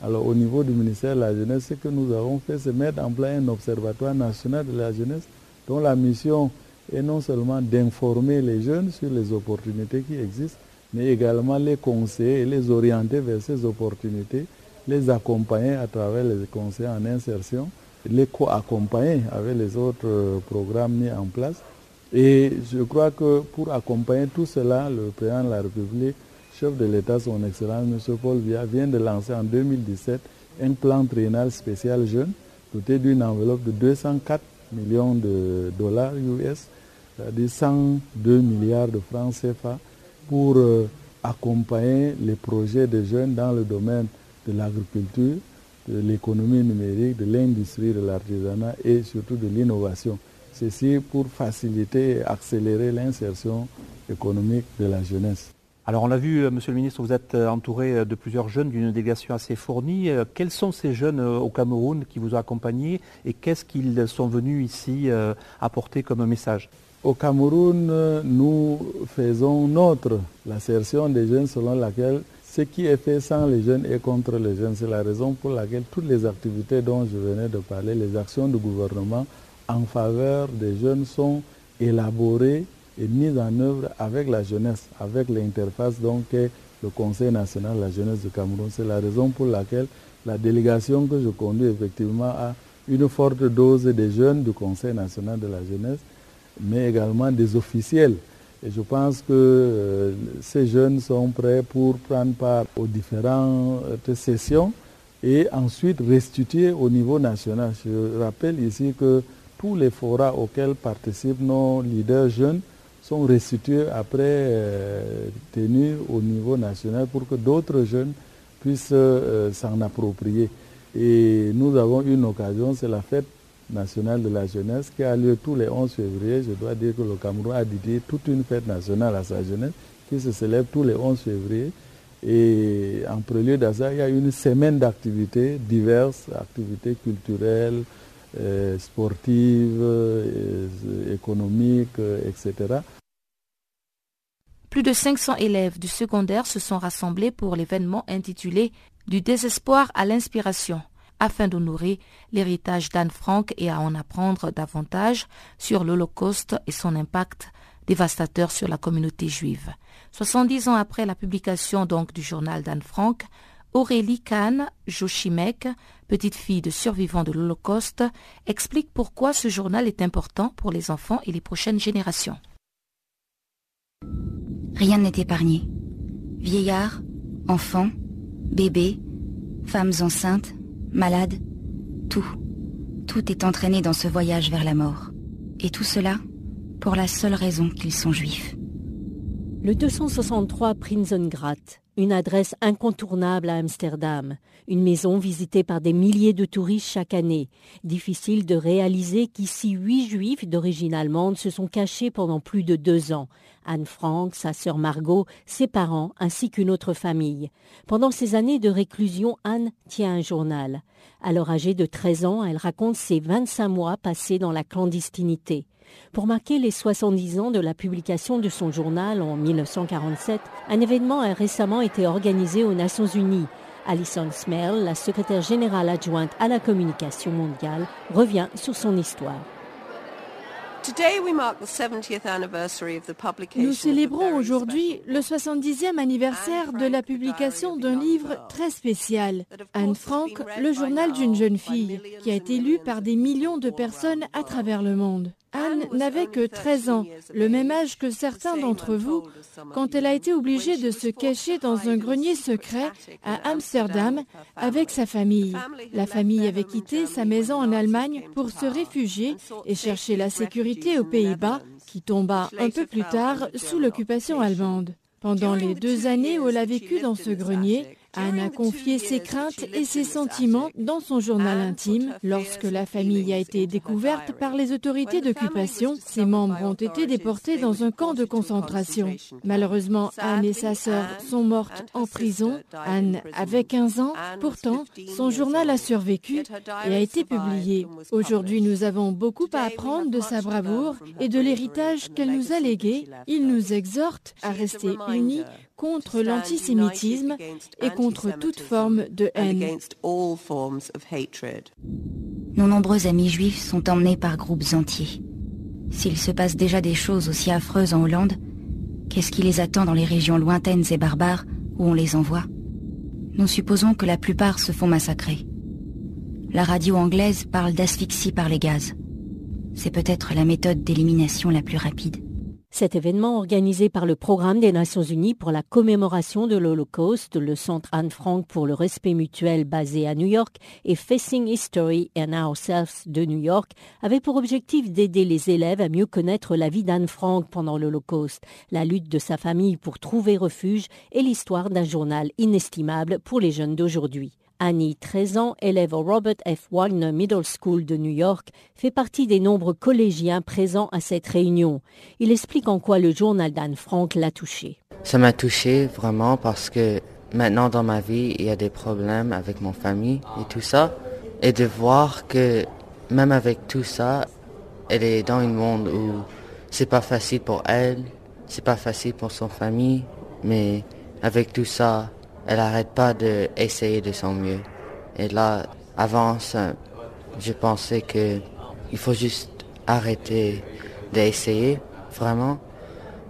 Alors au niveau du ministère de la Jeunesse, ce que nous avons fait, c'est mettre en place un observatoire national de la jeunesse dont la mission est non seulement d'informer les jeunes sur les opportunités qui existent, mais également les conseiller et les orienter vers ces opportunités, les accompagner à travers les conseils en insertion, les co-accompagner avec les autres programmes mis en place. Et je crois que pour accompagner tout cela, le président de la République chef de l'État, son Excellence M. Paul Biya, vient de lancer en 2017 un plan triennal spécial jeune doté d'une enveloppe de 204 millions de dollars US, c'est-à-dire 102 milliards de francs CFA, pour euh, accompagner les projets des jeunes dans le domaine de l'agriculture, de l'économie numérique, de l'industrie, de l'artisanat et surtout de l'innovation. Ceci pour faciliter et accélérer l'insertion économique de la jeunesse. Alors on l'a vu, euh, Monsieur le Ministre, vous êtes euh, entouré euh, de plusieurs jeunes, d'une délégation assez fournie. Quels sont ces jeunes au Cameroun qui vous ont accompagné et qu'est-ce qu'ils sont venus ici apporter comme message? Au Cameroun, nous faisons notre l'assertion des jeunes selon laquelle ce qui est fait sans les jeunes est contre les jeunes. C'est la raison pour laquelle toutes les activités dont je venais de parler, les actions du gouvernement en faveur des jeunes sont élaborées est mise en œuvre avec la jeunesse, avec l'interface donc le Conseil national de la jeunesse du Cameroun. C'est la raison pour laquelle la délégation que je conduis effectivement a une forte dose des jeunes du Conseil national de la jeunesse, mais également des officiels. Et je pense que euh, ces jeunes sont prêts pour prendre part aux différentes sessions et ensuite restituer au niveau national. Je rappelle ici que tous les forats auxquels participent nos leaders jeunes sont restitués après euh, tenus au niveau national pour que d'autres jeunes puissent euh, s'en approprier. Et nous avons une occasion, c'est la fête nationale de la jeunesse qui a lieu tous les 11 février. Je dois dire que le Cameroun a dédié toute une fête nationale à sa jeunesse qui se célèbre tous les 11 février. Et en prélude à il y a une semaine d'activités diverses, activités culturelles, euh, sportives, économiques, etc. Plus de 500 élèves du secondaire se sont rassemblés pour l'événement intitulé Du désespoir à l'inspiration afin d'honorer l'héritage d'Anne Frank et à en apprendre davantage sur l'Holocauste et son impact dévastateur sur la communauté juive. 70 ans après la publication donc du journal d'Anne Frank, Aurélie Kahn Joshimek, petite fille de survivants de l'Holocauste, explique pourquoi ce journal est important pour les enfants et les prochaines générations. Rien n'est épargné. Vieillards, enfants, bébés, femmes enceintes, malades, tout, tout est entraîné dans ce voyage vers la mort. Et tout cela pour la seule raison qu'ils sont juifs. Le 263 Prinsengracht, une adresse incontournable à Amsterdam, une maison visitée par des milliers de touristes chaque année. Difficile de réaliser qu'ici huit juifs d'origine allemande se sont cachés pendant plus de deux ans. Anne Frank, sa sœur Margot, ses parents ainsi qu'une autre famille. Pendant ces années de réclusion, Anne tient un journal. Alors âgée de 13 ans, elle raconte ses 25 mois passés dans la clandestinité. Pour marquer les 70 ans de la publication de son journal en 1947, un événement a récemment été organisé aux Nations Unies. Alison Smell, la secrétaire générale adjointe à la communication mondiale, revient sur son histoire. Nous célébrons aujourd'hui le 70e anniversaire de la publication d'un livre très spécial, Anne Frank, le journal d'une jeune fille, qui a été lu par des millions de personnes à travers le monde. Anne n'avait que 13 ans, le même âge que certains d'entre vous, quand elle a été obligée de se cacher dans un grenier secret à Amsterdam avec sa famille. La famille avait quitté sa maison en Allemagne pour se réfugier et chercher la sécurité aux Pays-Bas, qui tomba un peu plus tard sous l'occupation allemande. Pendant les deux années où elle a vécu dans ce grenier, Anne a confié ses craintes et ses sentiments dans son journal intime. Lorsque la famille a été découverte par les autorités d'occupation, ses membres ont été déportés dans un camp de concentration. Malheureusement, Anne et sa sœur sont mortes en prison. Anne avait 15 ans. Pourtant, son journal a survécu et a été publié. Aujourd'hui, nous avons beaucoup à apprendre de sa bravoure et de l'héritage qu'elle nous a légué. Il nous exhorte à rester unis contre l'antisémitisme et contre toute forme de haine. Nos nombreux amis juifs sont emmenés par groupes entiers. S'il se passe déjà des choses aussi affreuses en Hollande, qu'est-ce qui les attend dans les régions lointaines et barbares où on les envoie? Nous supposons que la plupart se font massacrer. La radio anglaise parle d'asphyxie par les gaz. C'est peut-être la méthode d'élimination la plus rapide. Cet événement organisé par le Programme des Nations Unies pour la commémoration de l'Holocauste, le Centre Anne Frank pour le respect mutuel basé à New York et Facing History and Ourselves de New York avait pour objectif d'aider les élèves à mieux connaître la vie d'Anne Frank pendant l'Holocauste, la lutte de sa famille pour trouver refuge et l'histoire d'un journal inestimable pour les jeunes d'aujourd'hui. Annie, 13 ans, élève au Robert F. Wagner Middle School de New York, fait partie des nombreux collégiens présents à cette réunion. Il explique en quoi le journal d'Anne Frank l'a touché. Ça m'a touché vraiment parce que maintenant dans ma vie, il y a des problèmes avec mon famille et tout ça. Et de voir que même avec tout ça, elle est dans un monde où c'est pas facile pour elle, c'est pas facile pour son famille, mais avec tout ça, elle n'arrête pas d'essayer de son mieux. Et là, avant je pensais que il faut juste arrêter d'essayer, vraiment.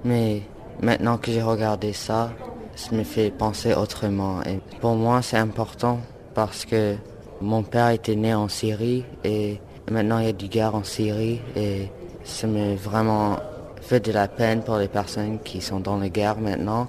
Mais maintenant que j'ai regardé ça, ça me fait penser autrement. Et pour moi, c'est important parce que mon père était né en Syrie et maintenant il y a du guerre en Syrie et ça me vraiment fait de la peine pour les personnes qui sont dans la guerre maintenant.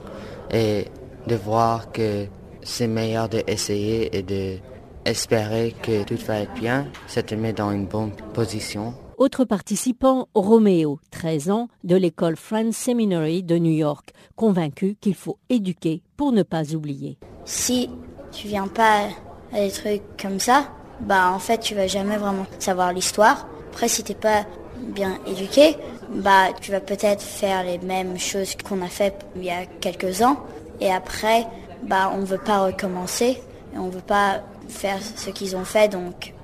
Et de voir que c'est meilleur d'essayer et d'espérer que tout va être bien, ça te met dans une bonne position. Autre participant, Roméo, 13 ans, de l'école Friends Seminary de New York, convaincu qu'il faut éduquer pour ne pas oublier. Si tu viens pas à des trucs comme ça, bah en fait tu vas jamais vraiment savoir l'histoire. Après si t'es pas bien éduqué, bah tu vas peut-être faire les mêmes choses qu'on a fait il y a quelques ans et après, bah, on ne veut pas recommencer et on ne veut pas faire ce qu'ils ont fait, donc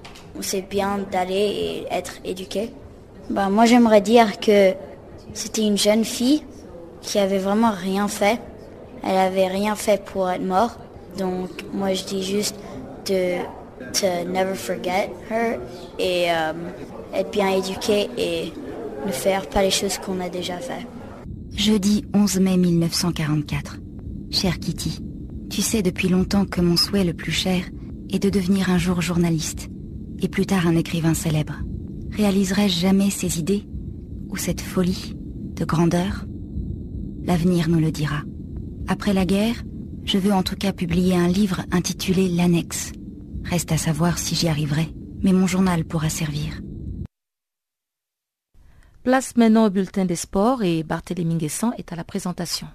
c'est bien d'aller et être éduqué. Bah, moi, j'aimerais dire que c'était une jeune fille qui avait vraiment rien fait. Elle avait rien fait pour être morte. Donc, moi, je dis juste de to never forget her et euh, être bien éduqué et ne faire pas les choses qu'on a déjà fait. Jeudi 11 mai 1944. Cher Kitty, tu sais depuis longtemps que mon souhait le plus cher est de devenir un jour journaliste et plus tard un écrivain célèbre. Réaliserai-je jamais ces idées ou cette folie de grandeur? L'avenir nous le dira. Après la guerre, je veux en tout cas publier un livre intitulé L'Annexe. Reste à savoir si j'y arriverai, mais mon journal pourra servir. Place maintenant au bulletin des sports et Barthélémy Guessant est à la présentation.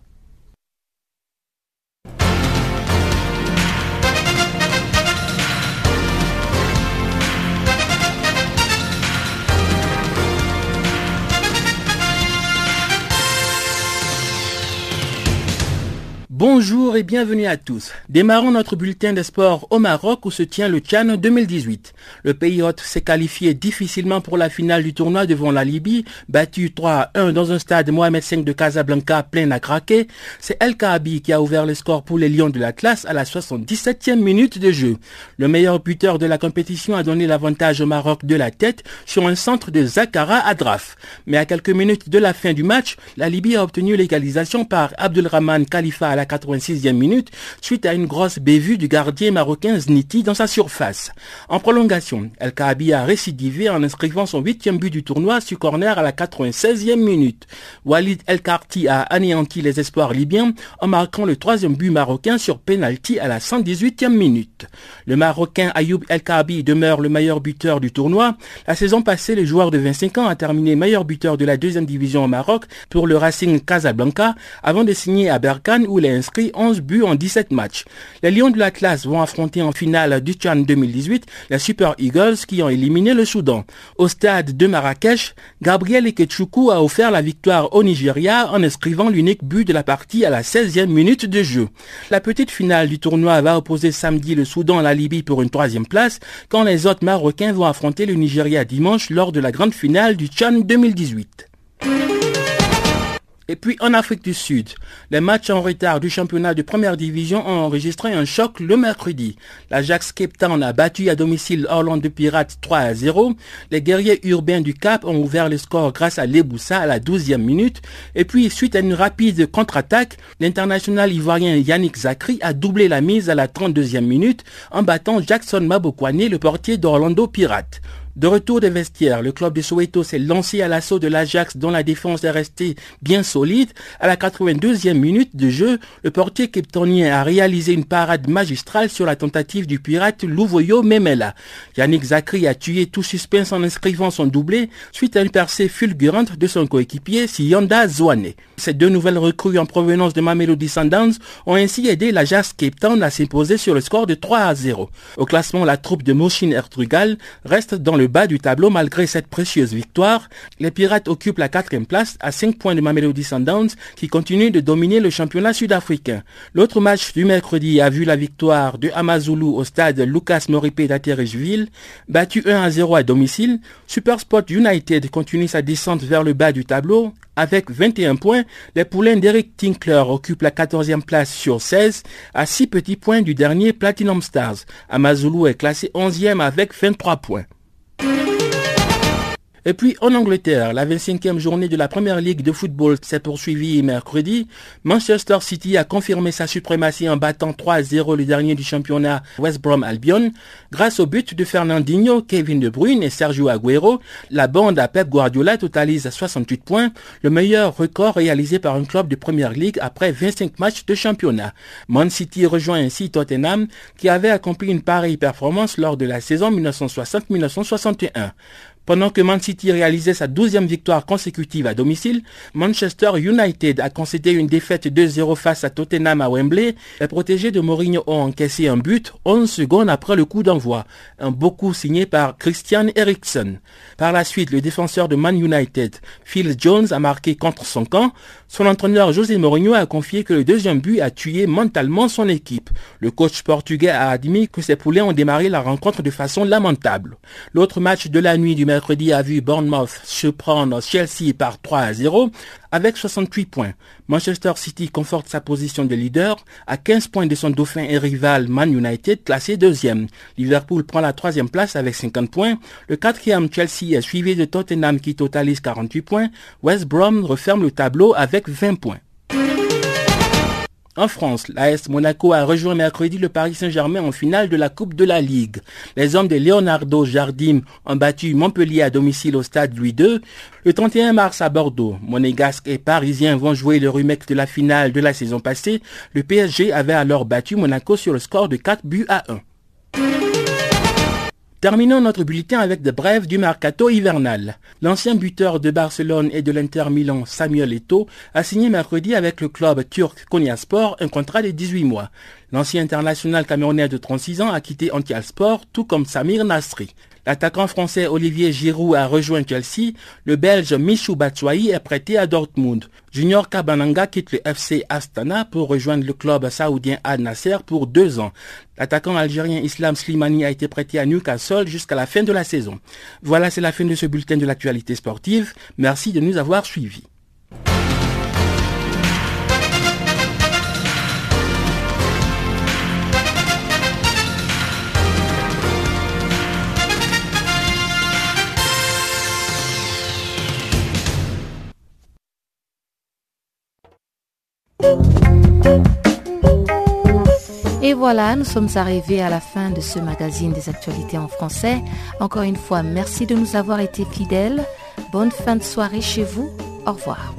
Bonjour et bienvenue à tous. Démarrons notre bulletin des sports au Maroc où se tient le Tchad 2018. Le pays hôte s'est qualifié difficilement pour la finale du tournoi devant la Libye, battu 3 1 dans un stade Mohamed V de Casablanca plein à craquer. C'est El Kaabi qui a ouvert le score pour les Lions de la classe à la 77e minute de jeu. Le meilleur buteur de la compétition a donné l'avantage au Maroc de la tête sur un centre de Zakara Adraf. Mais à quelques minutes de la fin du match, la Libye a obtenu l'égalisation par Abdulrahman Khalifa la 86e minute suite à une grosse bévue du gardien marocain Zniti dans sa surface. En prolongation, El Kaabi a récidivé en inscrivant son huitième but du tournoi sur corner à la 96e minute. Walid El Karti a anéanti les espoirs libyens en marquant le troisième but marocain sur penalty à la 118e minute. Le Marocain Ayoub El Kaabi demeure le meilleur buteur du tournoi. La saison passée, le joueur de 25 ans a terminé meilleur buteur de la deuxième division au Maroc pour le Racing Casablanca avant de signer à Berkane où les inscrit 11 buts en 17 matchs. Les Lions de l'Atlas vont affronter en finale du Tchad 2018 les Super Eagles qui ont éliminé le Soudan. Au stade de Marrakech, Gabriel Ekechoukou a offert la victoire au Nigeria en inscrivant l'unique but de la partie à la 16e minute de jeu. La petite finale du tournoi va opposer samedi le Soudan à la Libye pour une troisième place quand les autres Marocains vont affronter le Nigeria dimanche lors de la grande finale du Tchad 2018. Et puis en Afrique du Sud, les matchs en retard du championnat de première division ont enregistré un choc le mercredi. L'Ajax Cape Town a battu à domicile Orlando Pirates 3 à 0. Les guerriers urbains du Cap ont ouvert le score grâce à Leboussa à la 12e minute. Et puis suite à une rapide contre-attaque, l'international ivoirien Yannick Zakri a doublé la mise à la 32e minute en battant Jackson Mabokwane, le portier d'Orlando Pirates. De retour des vestiaires, le club de Soweto s'est lancé à l'assaut de l'Ajax dont la défense est restée bien solide. À la 82e minute de jeu, le portier keptonien a réalisé une parade magistrale sur la tentative du pirate Louvoyo Memela. Yannick Zakri a tué tout suspense en inscrivant son doublé suite à une percée fulgurante de son coéquipier Siyanda Zwane. Ces deux nouvelles recrues en provenance de Mamelody Sundowns ont ainsi aidé l'Ajax Cape à s'imposer sur le score de 3 à 0. Au classement, la troupe de Moshin Ertrugal reste dans le bas du tableau malgré cette précieuse victoire. Les Pirates occupent la quatrième place à 5 points de Mamelody Sundowns qui continue de dominer le championnat sud-africain. L'autre match du mercredi a vu la victoire de Amazulu au stade Lucas Moripe d'Aterejville, battu 1 à 0 à domicile. Supersport United continue sa descente vers le bas du tableau avec 21 points, les poulains d'Eric Tinkler occupent la 14e place sur 16 à 6 petits points du dernier Platinum Stars. Amazulu est classé 11e avec 23 points. Thank you. Et puis en Angleterre, la 25e journée de la Première Ligue de football s'est poursuivie mercredi. Manchester City a confirmé sa suprématie en battant 3-0 le dernier du championnat West Brom Albion. Grâce au but de Fernandinho, Kevin De Bruyne et Sergio Aguero, la bande à Pep Guardiola totalise 68 points, le meilleur record réalisé par un club de Première Ligue après 25 matchs de championnat. Man City rejoint ainsi Tottenham qui avait accompli une pareille performance lors de la saison 1960-1961. Pendant que Man City réalisait sa douzième victoire consécutive à domicile, Manchester United a concédé une défaite 2-0 face à Tottenham à Wembley. Les protégés de Mourinho ont encaissé un but 11 secondes après le coup d'envoi. Un beau coup signé par Christian Eriksen. Par la suite, le défenseur de Man United, Phil Jones, a marqué contre son camp. Son entraîneur José Mourinho a confié que le deuxième but a tué mentalement son équipe. Le coach portugais a admis que ses poulets ont démarré la rencontre de façon lamentable. L'autre match de la nuit du mercredi a vu Bournemouth surprendre Chelsea par 3 à 0 avec 68 points. Manchester City conforte sa position de leader à 15 points de son dauphin et rival Man United classé deuxième. Liverpool prend la troisième place avec 50 points. Le quatrième Chelsea est suivi de Tottenham qui totalise 48 points. West Brom referme le tableau avec 20 points. En France, l'AS Monaco a rejoint mercredi le Paris Saint-Germain en finale de la Coupe de la Ligue. Les hommes de Leonardo Jardim ont battu Montpellier à domicile au stade Louis II. Le 31 mars à Bordeaux, Monégasque et Parisiens vont jouer le remake de la finale de la saison passée. Le PSG avait alors battu Monaco sur le score de 4 buts à 1. Terminons notre bulletin avec des brèves du mercato hivernal. L'ancien buteur de Barcelone et de l'Inter Milan, Samuel Eto'o, a signé mercredi avec le club turc Konyaspor un contrat de 18 mois. L'ancien international camerounais de 36 ans a quitté Antialsport, tout comme Samir Nasri. L'attaquant français Olivier Giroud a rejoint Chelsea. Le Belge Michou Batshuayi est prêté à Dortmund. Junior Kabananga quitte le FC Astana pour rejoindre le club saoudien Al Nasser pour deux ans. L'attaquant algérien Islam Slimani a été prêté à Newcastle jusqu'à la fin de la saison. Voilà, c'est la fin de ce bulletin de l'actualité sportive. Merci de nous avoir suivis. Et voilà, nous sommes arrivés à la fin de ce magazine des actualités en français. Encore une fois, merci de nous avoir été fidèles. Bonne fin de soirée chez vous. Au revoir.